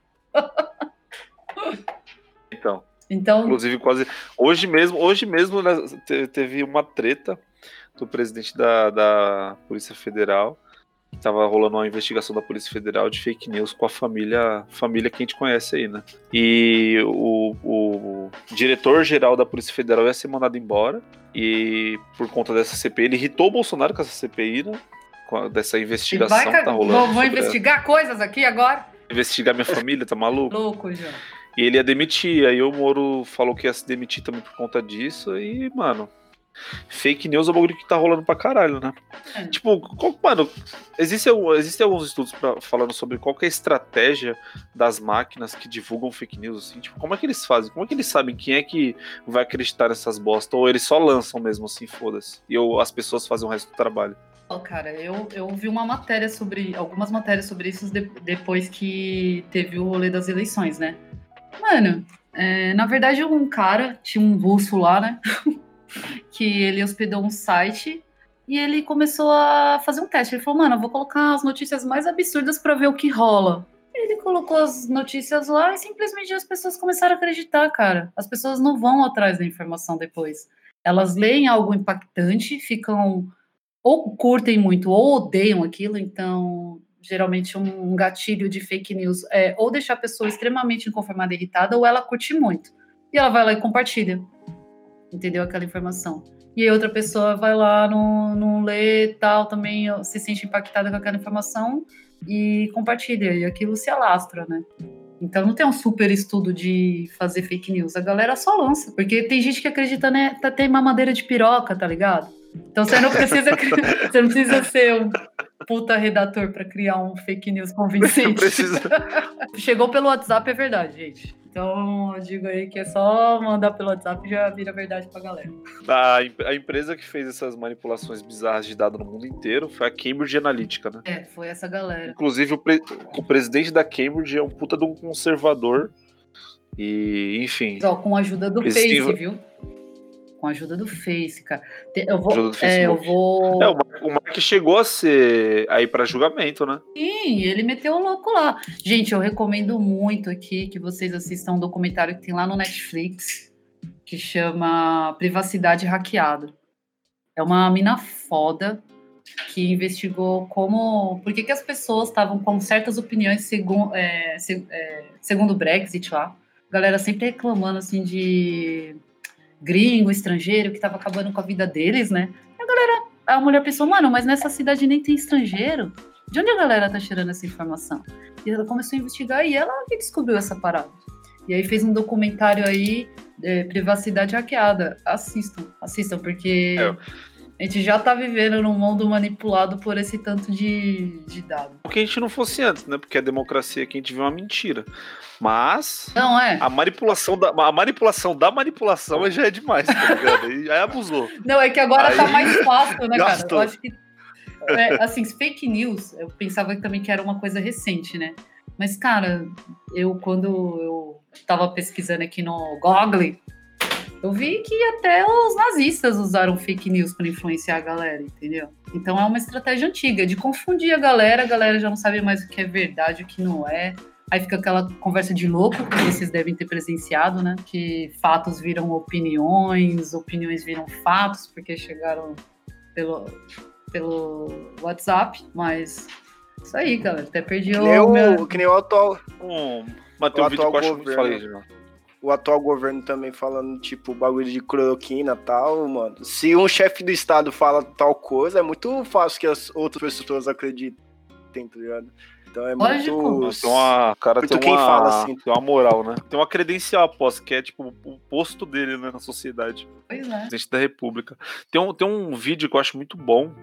Então, Então, inclusive quase hoje mesmo, hoje mesmo né, te- teve uma treta do presidente da, da Polícia Federal. Tava rolando uma investigação da Polícia Federal de fake news com a família, família que a gente conhece aí, né? E o, o diretor-geral da Polícia Federal ia ser mandado embora. E por conta dessa CPI, ele irritou o Bolsonaro com essa CPI, né? Dessa investigação vai que tá rolando. vou, investigar coisas aqui agora. investigar minha família, tá maluco? Louco, João. E ele ia demitir. Aí o Moro falou que ia se demitir também por conta disso. E, mano, fake news é um bagulho que tá rolando pra caralho, né? É. Tipo, qual- mano, existe, existem alguns estudos pra- falando sobre qual que é a estratégia das máquinas que divulgam fake news, assim. Tipo, como é que eles fazem? Como é que eles sabem quem é que vai acreditar nessas bostas? Ou eles só lançam mesmo assim, foda-se. E eu- as pessoas fazem o resto do trabalho. Ó, cara, eu, eu vi uma matéria sobre. algumas matérias sobre isso de- depois que teve o rolê das eleições, né? Mano, é, na verdade, um cara, tinha um russo lá, né? que ele hospedou um site e ele começou a fazer um teste. Ele falou, mano, eu vou colocar as notícias mais absurdas pra ver o que rola. Ele colocou as notícias lá e simplesmente as pessoas começaram a acreditar, cara. As pessoas não vão atrás da informação depois. Elas leem algo impactante, ficam ou curtem muito ou odeiam aquilo, então geralmente um gatilho de fake news é ou deixar a pessoa extremamente inconformada e irritada ou ela curte muito. E ela vai lá e compartilha. Entendeu aquela informação. E aí outra pessoa vai lá, não, não lê tal, também se sente impactada com aquela informação e compartilha. E aquilo se alastra, né? Então não tem um super estudo de fazer fake news. A galera só lança. Porque tem gente que acredita, né? Tá, tem mamadeira de piroca, tá ligado? Então você não precisa, você não precisa ser um puta redator para criar um fake news convincente. Precisa. Chegou pelo WhatsApp, é verdade, gente. Então eu digo aí que é só mandar pelo WhatsApp e já vira verdade pra galera. A, a empresa que fez essas manipulações bizarras de dado no mundo inteiro foi a Cambridge Analytica, né? É, foi essa galera. Inclusive, o, pre- o presidente da Cambridge é um puta de um conservador. E, enfim. Ó, com a ajuda do Existe- Face, viu? Com a ajuda do Face, cara. Eu vou. Ajuda do É, eu Facebook. vou. É, o Mark, o Mark chegou a ser aí pra julgamento, né? Sim, ele meteu o louco lá. Gente, eu recomendo muito aqui que vocês assistam um documentário que tem lá no Netflix, que chama Privacidade Hackeada. É uma mina foda que investigou como. Por que, que as pessoas estavam com certas opiniões segun, é, se- é, segundo o Brexit lá. A galera sempre reclamando assim de gringo, estrangeiro, que estava acabando com a vida deles, né? E a galera, a mulher pensou, mano, mas nessa cidade nem tem estrangeiro. De onde a galera tá tirando essa informação? E ela começou a investigar e ela que descobriu essa parada. E aí fez um documentário aí, é, Privacidade Hackeada. Assistam, assistam, porque É. a gente já tá vivendo num mundo manipulado por esse tanto de, de dado. O que a gente não fosse antes, né? Porque a democracia aqui a gente vê uma mentira. Mas. Não, é. A manipulação da, a manipulação da manipulação já é demais, tá ligado? E aí abusou. Não, é que agora tá Aí- mais fácil, né, cara? Gastou. Eu acho que. é, assim, fake news, eu pensava que também que era uma coisa recente, né? Mas, cara, eu quando eu tava pesquisando aqui no Google, eu vi que até os nazistas usaram fake news para influenciar a galera, entendeu? Então é uma estratégia antiga de confundir a galera, a galera já não sabe mais o que é verdade, o que não é. Aí fica aquela conversa de louco que vocês devem ter presenciado, né? Que fatos viram opiniões, opiniões viram fatos, porque chegaram pelo, pelo WhatsApp, mas isso aí, galera. Até perdi Que o. nem meu- o, que nem o atual, Um, mas tem O um vídeo que eu atual acho muito governo. falei, já. O atual governo também falando, tipo, bagulho de cloroquina e tal, mano. Se um chefe do estado fala tal coisa, é muito fácil que as outras pessoas acreditem, tá ligado? Então é Lógico. muito. Tem uma, cara Muito tem quem uma, fala assim. tem uma moral, né? Tem uma credencial após, que é tipo o posto dele né, na sociedade. Pois é. Presidente da República. Tem um, tem um vídeo que eu acho muito bom,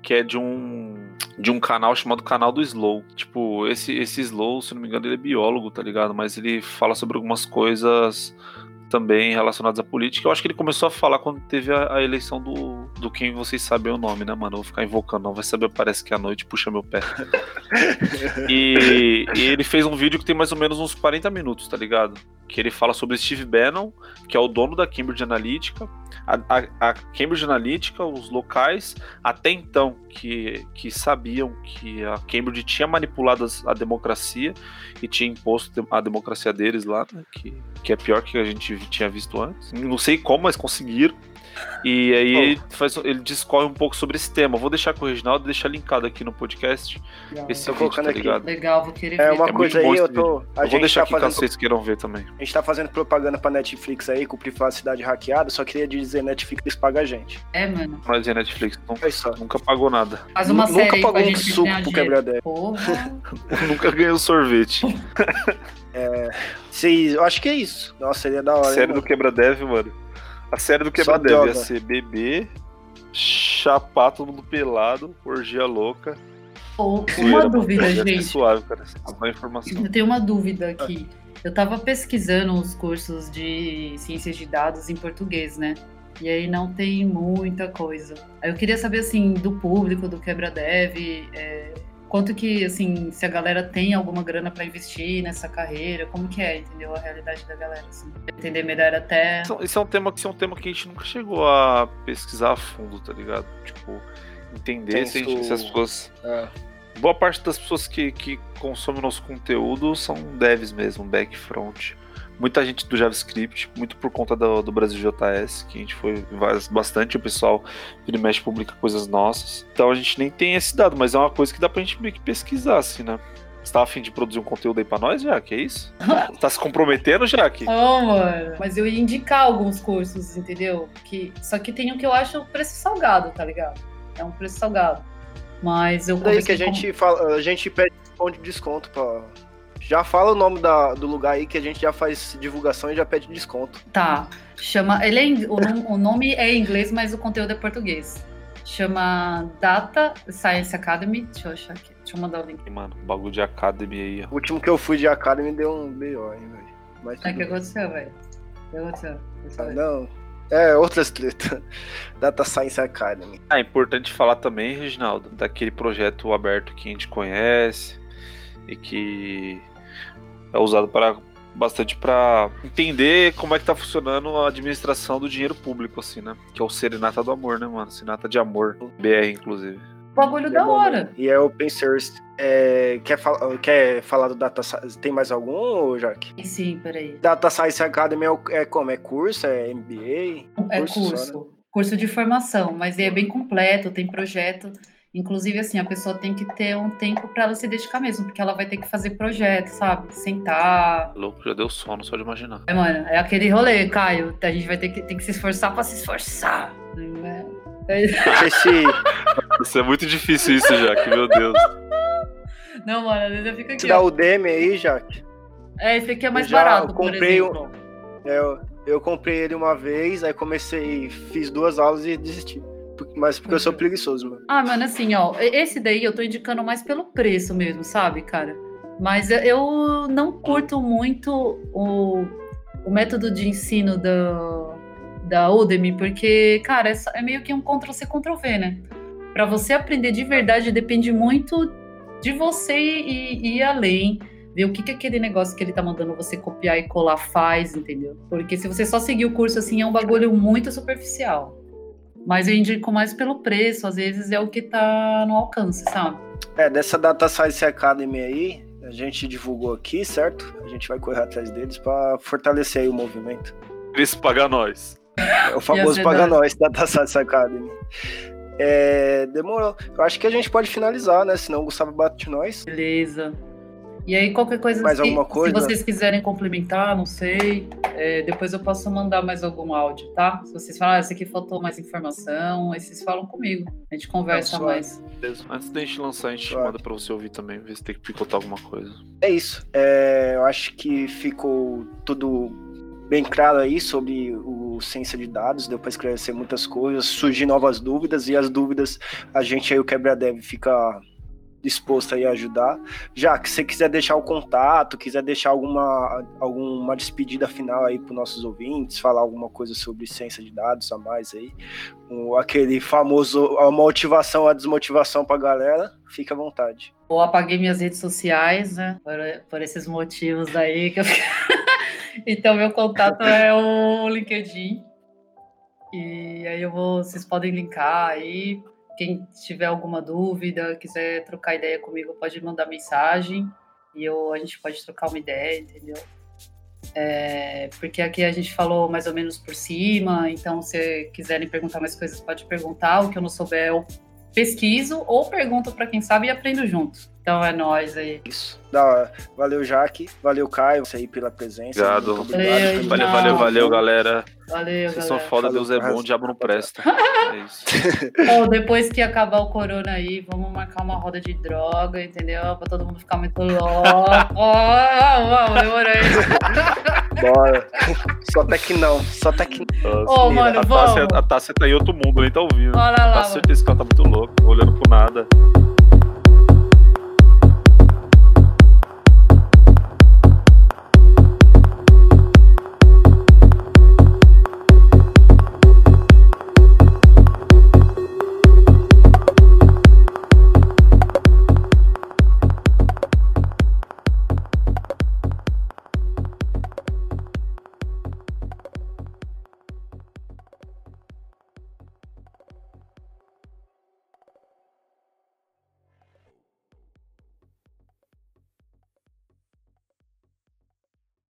que é de um de um canal chamado Canal do Slow. Tipo, esse, esse Slow, se não me engano, ele é biólogo, tá ligado? Mas ele fala sobre algumas coisas também relacionadas à política. Eu acho que ele começou a falar quando teve a, a eleição do, do quem vocês sabem o nome, né, mano? Eu vou ficar invocando, não vai saber, parece que à noite puxa meu pé. e, e, ele fez um vídeo que tem mais ou menos uns 40 minutos, tá ligado? Que ele fala sobre Steve Bannon, que é o dono da Cambridge Analytica. A, a, Cambridge Analytica, os locais, até então, que, que sabiam que a Cambridge tinha manipulado a democracia e tinha imposto a democracia deles lá, né? Que, que é pior que a gente tinha visto antes. Não sei como, mas conseguiram. E aí ele, faz, ele discorre um pouco sobre esse tema. Vou deixar com o Reginaldo e deixar linkado aqui no podcast. Legal. Esse Tô vídeo, colocando tá aqui. ligado? Legal, vou querer É ver. uma É coisa muito bom aí, eu tô. Eu vou deixar tá aqui caso fazendo. vocês queiram ver também. A gente tá fazendo propaganda pra Netflix aí, com privacidade hackeada, só queria dizer Netflix paga a gente. É, mano. Mas a Netflix não- É só. nunca pagou nada. Faz uma Nunca série aí pagou um gente suco pro. Porra. nunca ganhou sorvete. Vocês- Eu acho que é isso. Nossa, seria da hora. hein, série do mano? Quebra-Deve, mano. A série do Quebra-Deve ia ser bebê, chapar todo mundo pelado, orgia louca. Zoeira, uma dúvida, ser gente. suave, cara. Uma informação. Eu tenho uma dúvida aqui. Eu tava pesquisando os cursos de ciências de dados em português, né? E aí não tem muita coisa. Aí eu queria saber, assim, do público, do Quebra-Dev, é, quanto que, assim, se a galera tem alguma grana pra investir nessa carreira, como que é, entendeu? A realidade da galera, assim. Pra Entender melhor até... Isso- é um tema, isso é um tema que a gente nunca chegou a pesquisar a fundo, tá ligado? Tipo, entender se, a gente- se as pessoas. É. Boa parte das pessoas que, que consomem nosso conteúdo são devs mesmo, back front. Muita gente do JavaScript, muito por conta do, do Brasil JS, que a gente foi bastante, o pessoal vira e mexe publica coisas nossas. Então a gente nem tem esse dado, mas é uma coisa que dá pra gente meio que pesquisar, assim, né? Você tá afim de produzir um conteúdo aí pra nós, Jaque? É isso? tá se comprometendo, Jaque? Oh, mano. Mas eu ia indicar alguns cursos, entendeu? Que... Só que tem um que eu acho o preço salgado, tá ligado? É um preço salgado. Mas eu Daí que a conversei com- gente fala, a gente pede um de desconto pra. Já fala o nome da, do lugar aí que a gente já faz divulgação e já pede desconto. Tá. Chama. Ele é, o, o nome é em inglês, mas o conteúdo é português. Chama Data Science Academy. Deixa eu achar aqui. Deixa eu mandar o link. Mano, bagulho de Academy aí, ó. O último que eu fui de Academy deu um BO, hein, velho. Mas O tudo que aconteceu, velho? O que aconteceu? Deixa eu Ah, não. É, outras tretas. Data Science Academy. Ah, é importante falar também, Reginaldo, daquele projeto aberto que a gente conhece e que é usado para bastante para entender como é que tá funcionando a administração do dinheiro público, assim, né? Que é o Serenata do Amor, né, mano? Serenata de Amor, BR, inclusive. Bagulho É da bom, hora. né? E é open source. É, quer, fal quer falar do Data Science? Tem mais algum, Jaque? Sim, peraí. Data Science Academy é, é como? É curso? É MBA? É Curso curso. só, né? Curso de formação, mas é bem completo, tem projeto. Inclusive, assim, a pessoa tem que ter um tempo para ela se dedicar mesmo, porque ela vai ter que fazer projeto, sabe? Sentar. Louco, já deu sono só de imaginar. É, mano, é aquele rolê, Caio. A gente vai ter que, tem que se esforçar para se esforçar. né? É- Isso é muito difícil isso, já, que meu Deus. Não, mano, às vezes eu fico aqui. esse da ó. Udemy aí, Jaque. É, esse aqui é mais Eu já barato, comprei um- exemplo. Eu, eu comprei ele uma vez, aí comecei, fiz duas aulas e desisti. Mas porque eu sou preguiçoso, mano. Ah, mano, assim, ó, esse daí eu tô indicando mais pelo preço mesmo, sabe, cara? Mas eu- não curto muito o, o método de ensino da, da Udemy, porque, cara, é, é meio que um Ctrl-C, Ctrl-V, né? Pra você aprender de verdade depende muito de você ir, ir além, ver o que, que aquele negócio que ele tá mandando você copiar e colar faz, entendeu? Porque se você só seguir o curso assim, é um bagulho muito superficial. Mas eu indico mais pelo preço, às vezes é o que tá no alcance, sabe? É, dessa Data Science Academy aí, a gente divulgou aqui, certo? A gente vai correr atrás deles pra fortalecer aí o movimento. Cris paga nós. É o famoso Paga da- Nós, Data Science Academy. É, demorou. Eu acho que a gente pode finalizar, né? Senão o Gustavo bate nós. Beleza. E aí, qualquer coisa, Mais se, alguma coisa? se vocês quiserem complementar, não sei, é, depois eu posso mandar mais algum áudio, tá? Se vocês falarem, ah, esse aqui faltou mais informação, aí vocês falam comigo. A gente conversa suave. mais. Beleza. Antes da gente lançar, a gente Claro. manda pra você ouvir também, ver se tem que picotar alguma coisa. É isso. É, eu acho que ficou tudo bem claro aí sobre o Ciência de Dados, deu para esclarecer muitas coisas, surgir novas dúvidas, e as dúvidas a gente aí, o Quebra-Dev, fica disposto aí a ajudar. Já que você quiser deixar o contato, quiser deixar alguma, alguma despedida final aí para nossos ouvintes, falar alguma coisa sobre ciência de dados a mais aí, um, aquele famoso a motivação, a desmotivação para a galera, fica à vontade. Eu apaguei minhas redes sociais, né, por, por esses motivos aí que eu Então, meu contato é o LinkedIn. E aí eu vou, vocês podem linkar aí quem tiver alguma dúvida, quiser trocar ideia comigo, pode mandar mensagem e eu, a gente pode trocar uma ideia, entendeu? É, porque aqui a gente falou mais ou menos por cima, então se quiserem perguntar mais coisas, pode perguntar. O que eu não souber, eu pesquiso ou pergunto para quem sabe e aprendo junto. Então é nós aí. Isso. Da hora. Valeu, Jaque. Valeu, Caio, você aí pela presença. Obrigado. obrigado. Valeu, valeu, valeu, galera. Valeu, Vocês galera. são foda, Deus é bom, o diabo não presta. é isso. oh, depois que acabar o corona aí, vamos marcar uma roda de droga, entendeu? Pra todo mundo ficar muito louco. oh, vamos, demorei. Bora. Só até que não. Só até que não. Ô, oh, mano, a vamos. Tássia, a Tássia tá em outro mundo, nem tá ouvindo. Olha lá. Tá certeza que ela tá muito louca, olhando pro nada.